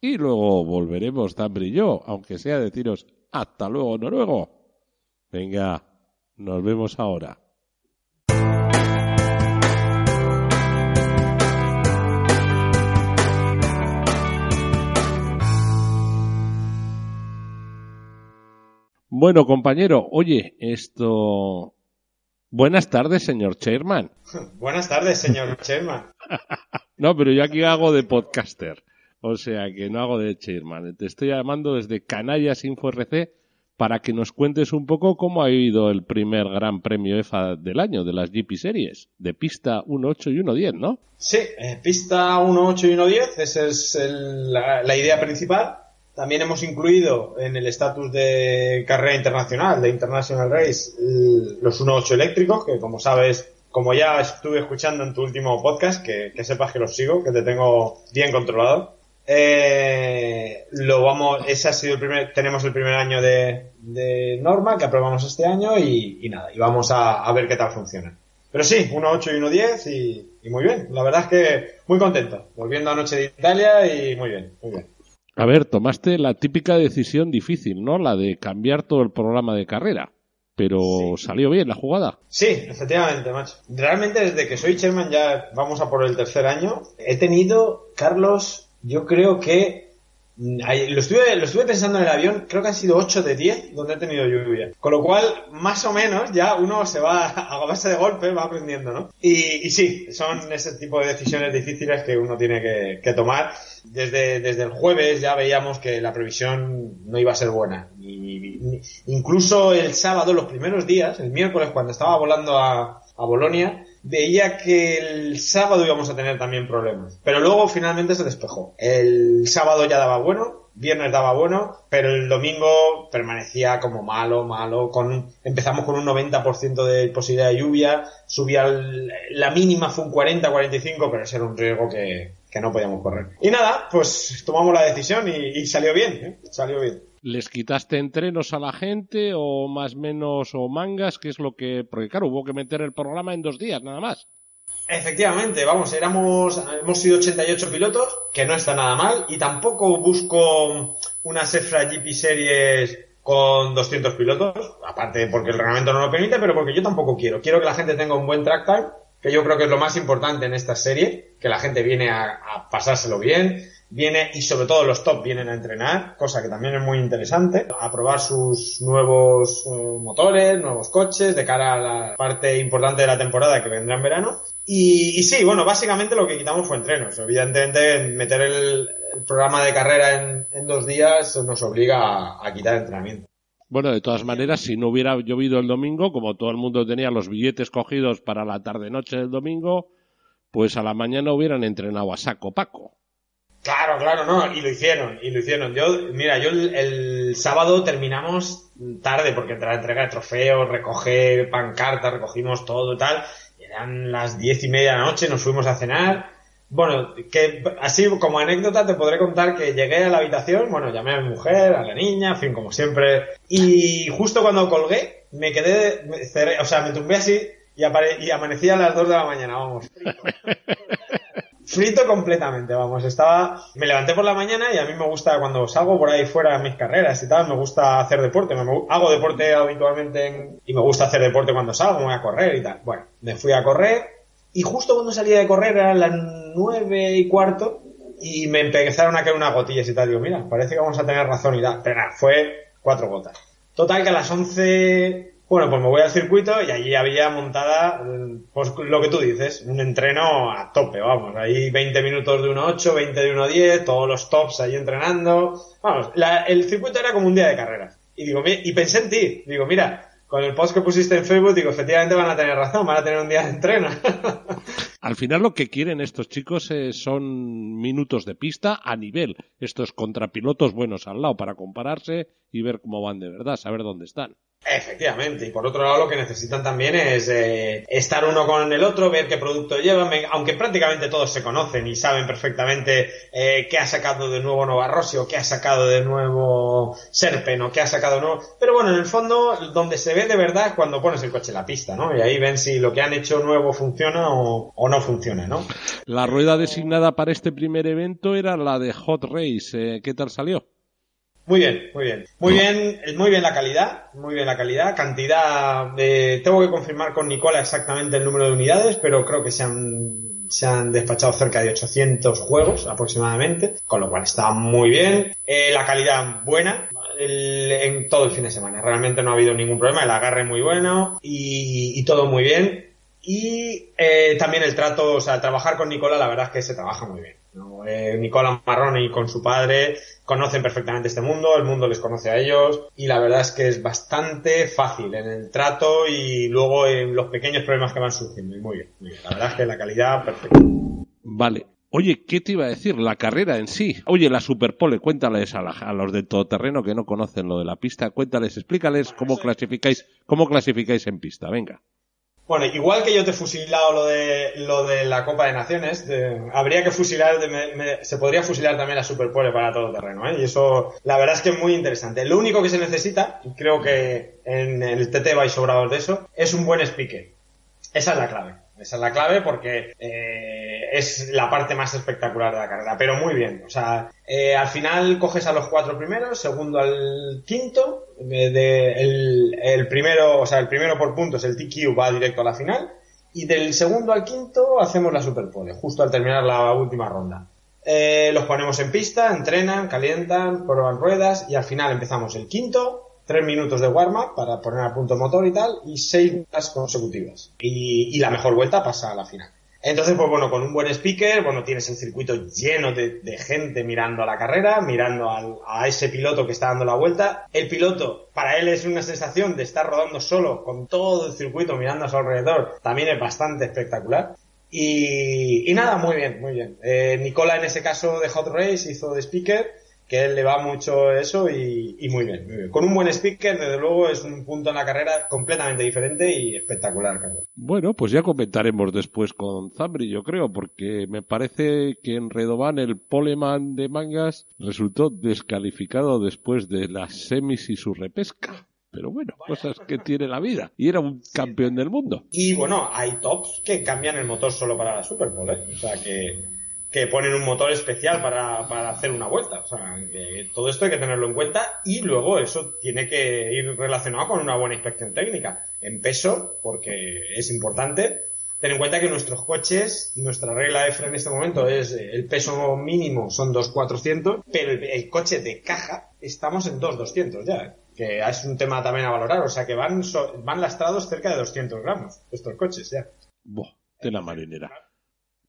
Y luego volveremos tan brillo, aunque sea deciros hasta luego, noruego. Venga, nos vemos ahora. Bueno, compañero, oye, esto. Buenas tardes, señor Chairman. Buenas tardes, señor Chairman. no, pero yo aquí hago de podcaster. O sea que no hago de chairman. Te estoy llamando desde Canallas Info RC para que nos cuentes un poco cómo ha ido el primer Gran Premio EFA del año de las GP Series, de pista 1.8 y 1.10, ¿no? Sí, eh, pista 1.8 y 1.10, esa es la, idea principal. También hemos incluido en el estatus de carrera internacional, de International Race, los 1.8 eléctricos, que como sabes, como ya estuve escuchando en tu último podcast, que, que sepas que los sigo, que te tengo bien controlado. Eh, lo vamos, ese ha sido el primer, tenemos el primer año de, de norma que aprobamos este año y, nada, y vamos a, ver qué tal funciona. Pero sí, 1.8 y 1.10 y, y muy bien. La verdad es que muy contento. Volviendo anoche de Italia y muy bien, muy bien. A ver, tomaste la típica decisión difícil, ¿no? La de cambiar todo el programa de carrera. Pero salió bien la jugada. Sí, efectivamente, macho. Realmente desde que soy chairman ya vamos a por el tercer año. He tenido, Carlos, yo creo que lo estuve, lo estuve pensando en el avión, creo que han sido 8 de 10 donde he tenido lluvia. Con lo cual, más o menos, ya uno se va a base de golpe, va aprendiendo, ¿no? Y, sí, son ese tipo de decisiones difíciles que uno tiene que, tomar. Desde, desde el jueves ya veíamos que la previsión no iba a ser buena. Incluso el sábado, los primeros días, el miércoles, cuando estaba volando a, a Bolonia, veía que el sábado íbamos a tener también problemas. Pero luego finalmente se despejó. El sábado ya daba bueno, viernes daba bueno, pero el domingo permanecía como malo, malo. Con, empezamos con un 90% de posibilidad de lluvia, subía la mínima fue un 40-45, pero ese era un riesgo que, que, no podíamos correr. Y nada, pues tomamos la decisión y, salió bien, ¿eh? salió bien. ¿Les quitaste entrenos a la gente o más menos o mangas? que es lo que...? Porque claro, hubo que meter el programa en dos días, nada más. Efectivamente, vamos, éramos, hemos sido 88 pilotos, que no está nada mal, y tampoco busco una Sefra GP Series con 200 pilotos, aparte porque el reglamento no lo permite, pero porque yo tampoco quiero. Quiero que la gente tenga un buen track time, que yo creo que es lo más importante en esta serie, que la gente viene a pasárselo bien, viene y sobre todo los top vienen a entrenar, cosa que también es muy interesante, a probar sus nuevos eh, motores, nuevos coches de cara a la parte importante de la temporada que vendrá en verano. Y, sí, bueno, básicamente lo que quitamos fue entrenos. Evidentemente, meter el, programa de carrera en, dos días nos obliga a, quitar entrenamiento. Bueno, de todas maneras, si no hubiera llovido el domingo, como todo el mundo tenía los billetes cogidos para la tarde-noche del domingo, pues a la mañana hubieran entrenado a saco Paco. Claro, claro, no, y lo hicieron, y lo hicieron. Yo, mira, yo el, sábado terminamos tarde porque entre la entrega de trofeos, recoger pancartas, recogimos todo y tal. Eran las diez y media de la noche, nos fuimos a cenar. Bueno, que así como anécdota te podré contar que llegué a la habitación, bueno, llamé a mi mujer, a la niña, en fin, como siempre. Y justo cuando colgué, me quedé, o sea, me tumbé así y, y amanecí a las dos de la mañana, vamos. frito completamente, vamos. Estaba, me levanté por la mañana y a mí me gusta cuando salgo por ahí fuera a mis carreras y tal, me gusta hacer deporte. Me, hago deporte habitualmente y me gusta hacer deporte cuando salgo, me voy a correr y tal. Bueno, me fui a correr y justo cuando salía de correr eran las nueve y cuarto y me empezaron a caer unas gotillas y tal. Digo, mira, parece que vamos a tener razón y tal. Pero nada, fue cuatro gotas. Total que a las once bueno, pues me voy al circuito y allí había montada, pues lo que tú dices, un entreno a tope, vamos. Ahí 20 minutos de 1.8, 20 de 1.10, todos los tops ahí entrenando. Vamos, el circuito era como un día de carreras. Y digo, y pensé en ti. Digo, mira, con el post que pusiste en Facebook, digo, efectivamente van a tener razón, van a tener un día de entreno. Al final lo que quieren estos chicos eh, son minutos de pista a nivel. Estos contrapilotos buenos al lado para compararse y ver cómo van de verdad, saber dónde están. Efectivamente, y por otro lado lo que necesitan también es eh, estar uno con el otro, ver qué producto llevan, aunque prácticamente todos se conocen y saben perfectamente eh, qué ha sacado de nuevo Nova o qué ha sacado de nuevo Serpen o qué ha sacado de nuevo... Pero bueno, en el fondo donde se ve de verdad es cuando pones el coche en la pista, ¿no? Y ahí ven si lo que han hecho nuevo funciona o, no funciona, ¿no? La rueda designada para este primer evento era la de Hot Race. Eh, ¿Qué tal salió? Muy bien, muy bien. Muy bien, muy bien la calidad, muy bien la calidad. Cantidad, de, tengo que confirmar con Nicola exactamente el número de unidades, pero creo que se han, se han despachado cerca de 800 juegos aproximadamente, con lo cual está muy bien. Eh, la calidad buena, en todo el fin de semana. Realmente no ha habido ningún problema, el agarre muy bueno y, todo muy bien. Y eh, también el trato, o sea, trabajar con Nicola, la verdad es que se trabaja muy bien. Eh, Nicola Marroni con su padre conocen perfectamente este mundo, el mundo les conoce a ellos y la verdad es que es bastante fácil en el trato y luego en los pequeños problemas que van surgiendo. Y muy bien, muy bien. La verdad es que la calidad perfecta. Vale. Oye, ¿qué te iba a decir? La carrera en sí. Oye, la Superpole, cuéntales a, a los del todoterreno que no conocen lo de la pista, cuéntales, explícales cómo clasificáis, cómo clasificáis en pista. Venga. Bueno, igual que yo te he fusilado lo de, lo de la Copa de Naciones, habría que fusilar, se podría fusilar también la Superpole para todo terreno, ¿eh? Y eso, la verdad es que es muy interesante. Lo único que se necesita, y creo que en el TT vais sobrados de eso, es un buen speaker. Esa es la clave. Esa es la clave porque eh, es la parte más espectacular de la carrera, pero muy bien. O sea, eh, al final coges a los cuatro primeros, segundo al quinto, de, el, primero, o sea, el primero por puntos, el TQ va directo a la final, y del segundo al quinto hacemos la Superpole, justo al terminar la última ronda. Eh, los ponemos en pista, entrenan, calientan, prueban ruedas y al final empezamos el quinto, tres minutos de warm-up para poner a punto motor y tal, y seis vueltas consecutivas. Y, la mejor vuelta pasa a la final. Entonces, pues bueno, con un buen speaker, bueno, tienes el circuito lleno de, gente mirando a la carrera, mirando a ese piloto que está dando la vuelta. El piloto, para él es una sensación de estar rodando solo, con todo el circuito mirando a su alrededor, también es bastante espectacular. Y, nada, muy bien, muy bien. Eh, Nicola en ese caso de Hot Race hizo de speaker que él le va mucho eso y, muy, bien, muy bien, Con un buen speaker, desde luego, es un punto en la carrera completamente diferente y espectacular, Carlos. Bueno, pues ya comentaremos después con Zambri, yo creo, porque me parece que en Redovan el poleman de mangas resultó descalificado después de las semis y su repesca. Pero bueno, cosas que tiene la vida. Y era un campeón del mundo. Y bueno, hay tops que cambian el motor solo para la Super Bowl, ¿eh? O sea que que ponen un motor especial para, para hacer una vuelta. O sea, que todo esto hay que tenerlo en cuenta y luego eso tiene que ir relacionado con una buena inspección técnica. En peso, porque es importante. Ten en cuenta que nuestros coches, nuestra regla EFRA en este momento es el peso mínimo son 2.400, pero el, coche de caja estamos en 2.200 ya, que es un tema también a valorar. O sea que van, van lastrados cerca de 200 gramos estos coches ya. Buah, de la marinera.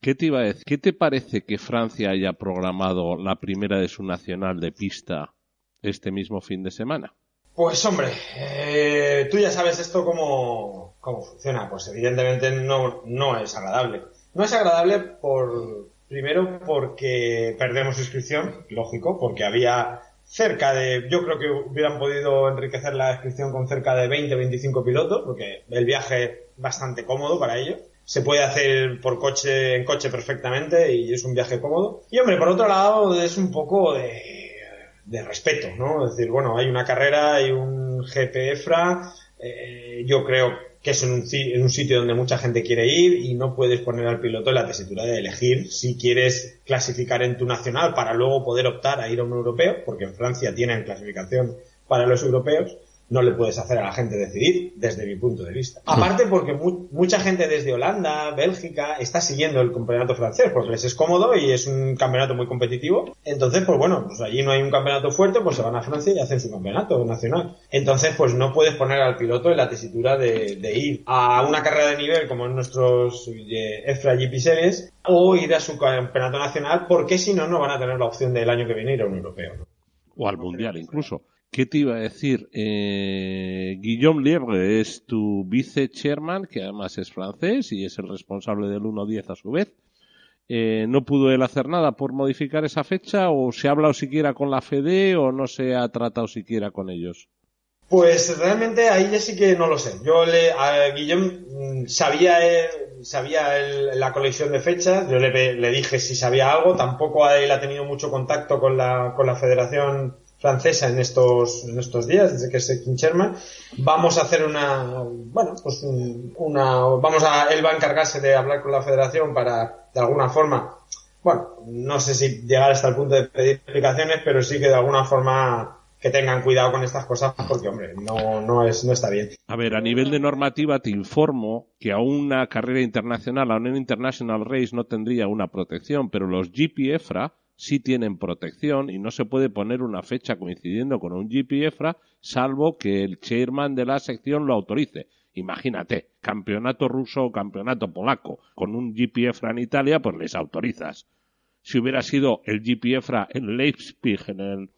¿Qué te iba a decir? ¿Qué te parece que Francia haya programado la primera de su nacional de pista este mismo fin de semana? Pues hombre, eh, tú ya sabes esto cómo, cómo funciona. Pues evidentemente no, no es agradable. No es agradable por, primero porque perdemos inscripción, lógico, porque había cerca de, yo creo que hubieran podido enriquecer la inscripción con cerca de 20, 25 pilotos, porque el viaje bastante cómodo para ellos se puede hacer por coche, en coche perfectamente y es un viaje cómodo. Y hombre, por otro lado, es un poco de, respeto, ¿no? Es decir, bueno, hay una carrera, hay un GPFRA, eh, yo creo que es en un, en un, sitio donde mucha gente quiere ir y no puedes poner al piloto la tesitura de elegir si quieres clasificar en tu nacional para luego poder optar a ir a un europeo, porque en Francia tienen clasificación para los europeos no le puedes hacer a la gente decidir, desde mi punto de vista. Aparte porque mucha gente desde Holanda, Bélgica, está siguiendo el campeonato francés, porque les es cómodo y es un campeonato muy competitivo. Entonces, pues bueno, pues allí no hay un campeonato fuerte, pues se van a Francia y hacen su campeonato nacional. Entonces, pues no puedes poner al piloto en la tesitura de, ir a una carrera de nivel como en nuestros eh, EFRA GP Series o ir a su campeonato nacional, porque si no, no van a tener la opción del año que viene ir a un europeo. O al mundial incluso. ¿Qué te iba a decir? Eh, Guillaume Lièvre es tu vice-chairman, que además es francés y es el responsable del 1-10 a su vez. Eh, ¿No pudo él hacer nada por modificar esa fecha? ¿O se ha hablado siquiera con la FEDE o no se ha tratado siquiera con ellos? Pues realmente ahí ya sí que no lo sé. Yo le, a Guillaume mm, sabía, sabía la colección de fechas, yo le, le, dije si sabía algo, tampoco él ha tenido mucho contacto con la, con la federación francesa en estos, en estos días, desde que es King Sherman. Vamos a hacer una, bueno, pues una, vamos a, él va a encargarse de hablar con la federación para, de alguna forma, bueno, no sé si llegar hasta el punto de pedir explicaciones, pero sí que de alguna forma que tengan cuidado con estas cosas porque, hombre, no, no, es, no está bien. A ver, a nivel de normativa te informo que a una carrera internacional, a una International Race no tendría una protección, pero los GPFRA sí tienen protección y no se puede poner una fecha coincidiendo con un GPFRA salvo que el chairman de la sección lo autorice. Imagínate, campeonato ruso o campeonato polaco con un GPFRA en Italia, pues les autorizas. Si hubiera sido el GPFRA en Leipzig, en el,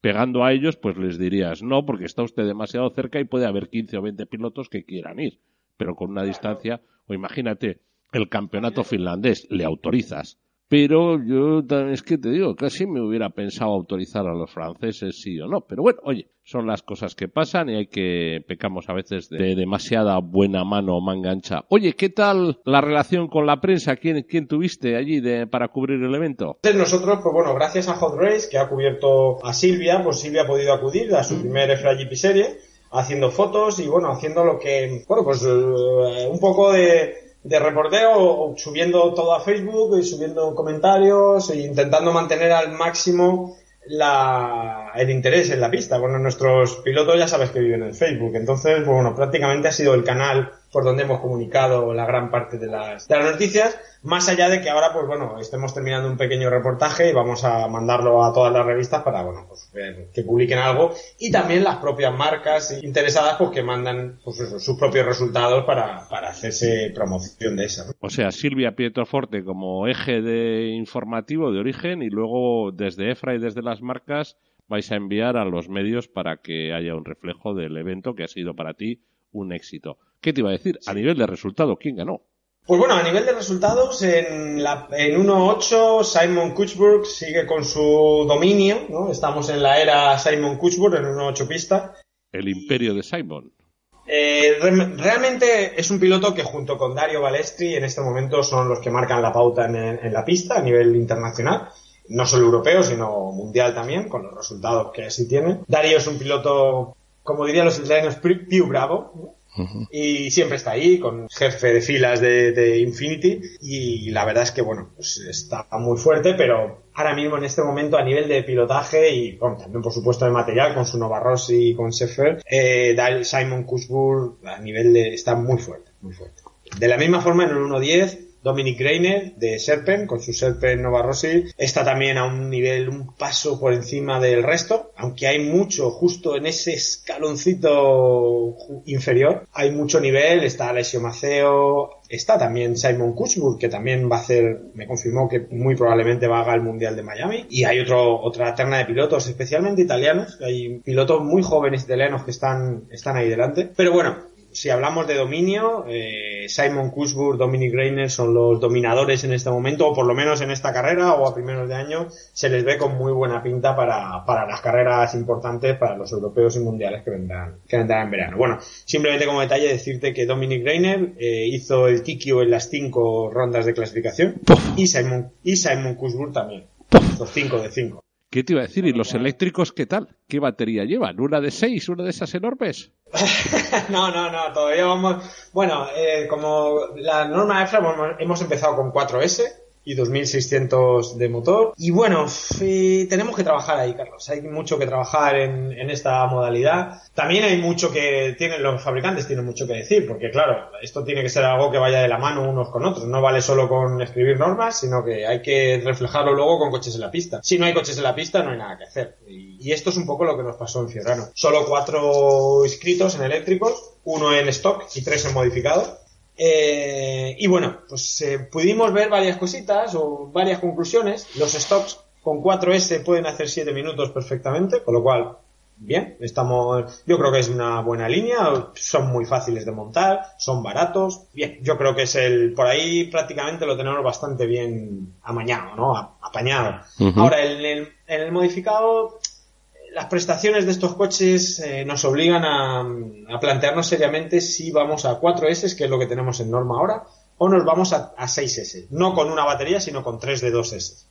pegando a ellos, pues les dirías no, porque está usted demasiado cerca y puede haber 15 o 20 pilotos que quieran ir. Pero con una distancia, o imagínate, el campeonato finlandés, le autorizas pero yo es que te digo, casi me hubiera pensado autorizar a los franceses sí o no. Pero bueno, oye, son las cosas que pasan y hay que pecamos a veces de demasiada buena mano o manga ancha. Oye, ¿qué tal la relación con la prensa? ¿Quién, quién tuviste allí de, para cubrir el evento? Nosotros, pues bueno, gracias a Hot Race, que ha cubierto a Silvia, pues Silvia ha podido acudir a su mm. primer FRGP serie, haciendo fotos y bueno, haciendo lo que, bueno, pues eh, un poco de de reporteo subiendo todo a Facebook y subiendo comentarios e intentando mantener al máximo la, el interés en la pista. Bueno, nuestros pilotos ya sabes que viven en Facebook, entonces, bueno, prácticamente ha sido el canal por donde hemos comunicado la gran parte de las, de las noticias, más allá de que ahora, pues bueno, estemos terminando un pequeño reportaje y vamos a mandarlo a todas las revistas para, bueno, pues que publiquen algo y también las propias marcas interesadas, pues que mandan pues sus propios resultados para, para hacerse promoción de eso. O sea, Silvia Pietroforte como eje de informativo de origen y luego desde EFRA y desde las marcas vais a enviar a los medios para que haya un reflejo del evento que ha sido para ti un éxito. ¿Qué te iba a decir? A nivel de resultado, ¿quién ganó? Pues bueno, a nivel de resultados, en, la, en 1.8 Simon Kuchburg sigue con su dominio, ¿no? Estamos en la era Simon Kuchburg en 1.8 pista. El imperio de Simon. Eh, realmente es un piloto que junto con Dario Balestri en este momento son los que marcan la pauta en, en la pista a nivel internacional no solo europeo, sino mundial también, con los resultados que así tiene. Dario es un piloto como dirían los italianos, più bravo. Y siempre está ahí, con jefe de filas de, Infinity. Y la verdad es que, bueno, pues está muy fuerte, pero ahora mismo en este momento a nivel de pilotaje y también por supuesto de material con su Nova Rossi y con Sheffer, eh, Simon Kushburg a nivel de, está muy fuerte, muy fuerte. De la misma forma en el 1.10 Dominic Reiner de Serpent con su Serpent Nova Rossi está también a un nivel un paso por encima del resto aunque hay mucho justo en ese escaloncito inferior. Hay mucho nivel está Alessio Maceo está también Simon Kuchburg que también va a hacer me confirmó que muy probablemente va a el Mundial de Miami. Y hay otro otra terna de pilotos especialmente italianos hay pilotos muy jóvenes italianos que están están ahí delante. Pero bueno si hablamos de dominio, eh, Simon Kushburg, Dominic Reiner son los dominadores en este momento, o por lo menos en esta carrera o a primeros de año, se les ve con muy buena pinta para, para las carreras importantes, para los europeos y mundiales que vendrán, que vendrán en verano. Bueno, simplemente como detalle decirte que Dominic Reiner eh, hizo el Kikio en las cinco rondas de clasificación y Simon, y Simon Kushburg también. Los cinco de cinco. ¿Qué te iba a decir? ¿Y los eléctricos qué tal? ¿Qué batería llevan? ¿Una de seis? ¿Una de esas enormes? no, no, no, todavía vamos... Bueno, eh, como la norma EFRA hemos empezado con 4S, y 2600 de motor. Y bueno, tenemos que trabajar ahí, Carlos. Hay mucho que trabajar en, en, esta modalidad. También hay mucho que tienen los fabricantes tienen mucho que decir, porque claro, esto tiene que ser algo que vaya de la mano unos con otros. No vale solo con escribir normas, sino que hay que reflejarlo luego con coches en la pista. Si no hay coches en la pista, no hay nada que hacer. Y, y esto es un poco lo que nos pasó en Fiorano. Solo cuatro inscritos en eléctricos, uno en stock y tres en modificado. Eh, y bueno, pues eh, pudimos ver varias cositas o varias conclusiones. Los stocks con 4S pueden hacer 7 minutos perfectamente, con lo cual, bien, estamos, yo creo que es una buena línea, son muy fáciles de montar, son baratos, bien, yo creo que es el, por ahí prácticamente lo tenemos bastante bien amañado, ¿no? Apañado. Ahora, en el, en el modificado, las prestaciones de estos coches eh, nos obligan a, plantearnos seriamente si vamos a 4S, que es lo que tenemos en norma ahora, o nos vamos a, 6S. No con una batería, sino con 3 de 2S.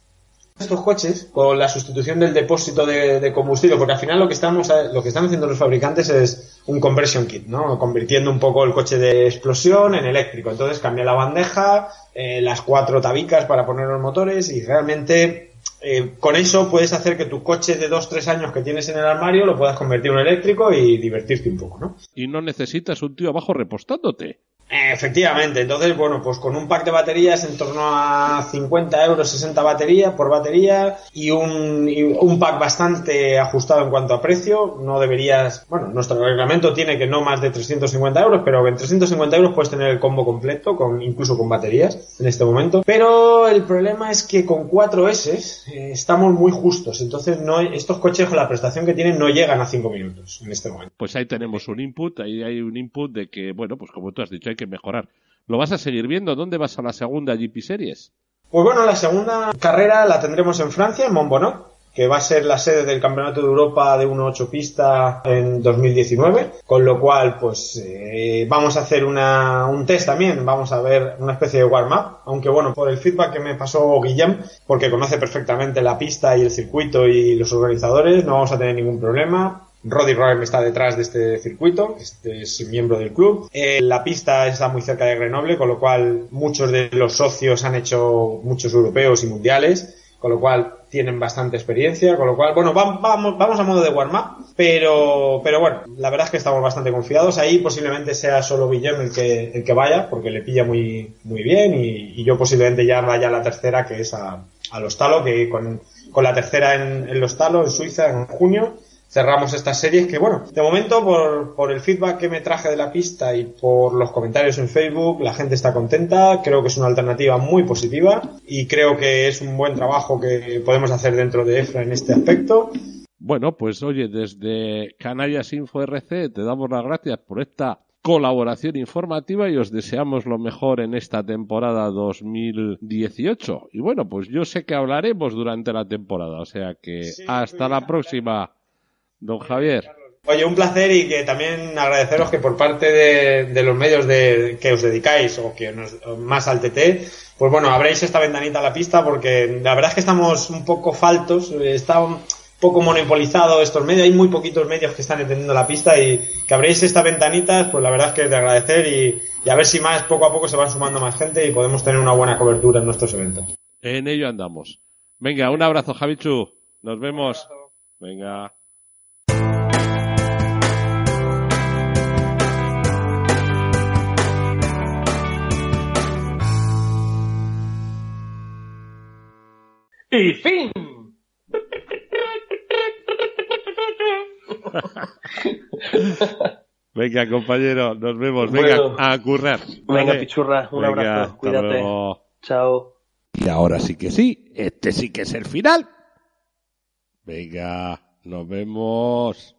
Estos coches, con la sustitución del depósito de, combustible, porque al final lo que estamos lo que están haciendo los fabricantes es un conversion kit, ¿no? Convirtiendo un poco el coche de explosión en eléctrico. Entonces cambia la bandeja, eh, las cuatro tabicas para poner los motores y realmente eh, con eso puedes hacer que tu coche de 2-3 años que tienes en el armario lo puedas convertir en eléctrico y divertirte un poco, ¿no? Y no necesitas un tío abajo repostándote. Efectivamente, entonces, bueno, pues con un pack de baterías en torno a 50 euros, 60 baterías por batería y un, y un pack bastante ajustado en cuanto a precio, no deberías, bueno, nuestro reglamento tiene que no más de 350 euros, pero en 350 euros puedes tener el combo completo, con, incluso con baterías en este momento. Pero el problema es que con 4S eh, estamos muy justos, entonces no, estos coches con la prestación que tienen no llegan a 5 minutos en este momento. Pues ahí tenemos un input, ahí hay un input de que, bueno, pues como tú has dicho, hay que mejorar. ¿Lo vas a seguir viendo? ¿Dónde vas a la segunda GP Series? Pues bueno, la segunda carrera la tendremos en Francia, en Montbonnot, que va a ser la sede del Campeonato de Europa de 1.8 pista en 2019, con lo cual pues eh, vamos a hacer una, un test también, vamos a ver una especie de warm-up, aunque bueno, por el feedback que me pasó Guillem, porque conoce perfectamente la pista y el circuito y los organizadores, no vamos a tener ningún problema, Roddy Roem está detrás de este circuito, este es miembro del club. Eh, la pista está muy cerca de Grenoble, con lo cual muchos de los socios han hecho muchos europeos y mundiales, con lo cual tienen bastante experiencia, con lo cual, bueno, vamos, vamos a modo de warm-up, pero, pero bueno, la verdad es que estamos bastante confiados. Ahí posiblemente sea solo Guillem el que, el que vaya, porque le pilla muy, muy bien, y, yo posiblemente ya vaya a la tercera, que es a, a Los Talo, que con, con la tercera en, en Los Talo, en Suiza, en junio, cerramos estas series que bueno, de momento por, por, el feedback que me traje de la pista y por los comentarios en Facebook, la gente está contenta, creo que es una alternativa muy positiva y creo que es un buen trabajo que podemos hacer dentro de EFRA en este aspecto. Bueno, pues oye, desde Canarias Info RC te damos las gracias por esta colaboración informativa y os deseamos lo mejor en esta temporada 2018. Y bueno, pues yo sé que hablaremos durante la temporada, o sea que sí, hasta la próxima. Don Javier. Oye, un placer y que también agradeceros que por parte de, de los medios de, que os dedicáis o que nos, más al TT, pues bueno, abréis esta ventanita a la pista porque la verdad es que estamos un poco faltos, está un poco monopolizado estos medios, hay muy poquitos medios que están entendiendo la pista y que abréis esta ventanita, pues la verdad es que es de agradecer y, y a ver si más poco a poco se van sumando más gente y podemos tener una buena cobertura en nuestros eventos. En ello andamos. Venga, un abrazo, Javichu. Nos vemos. Venga. ¡Y fin! Venga, compañero, nos vemos. Venga, Bueno. a currar. Venga, Vale. pichurra, un Venga, abrazo. Cuídate. Chao. Y ahora sí que sí, este sí que es el final. Venga, nos vemos.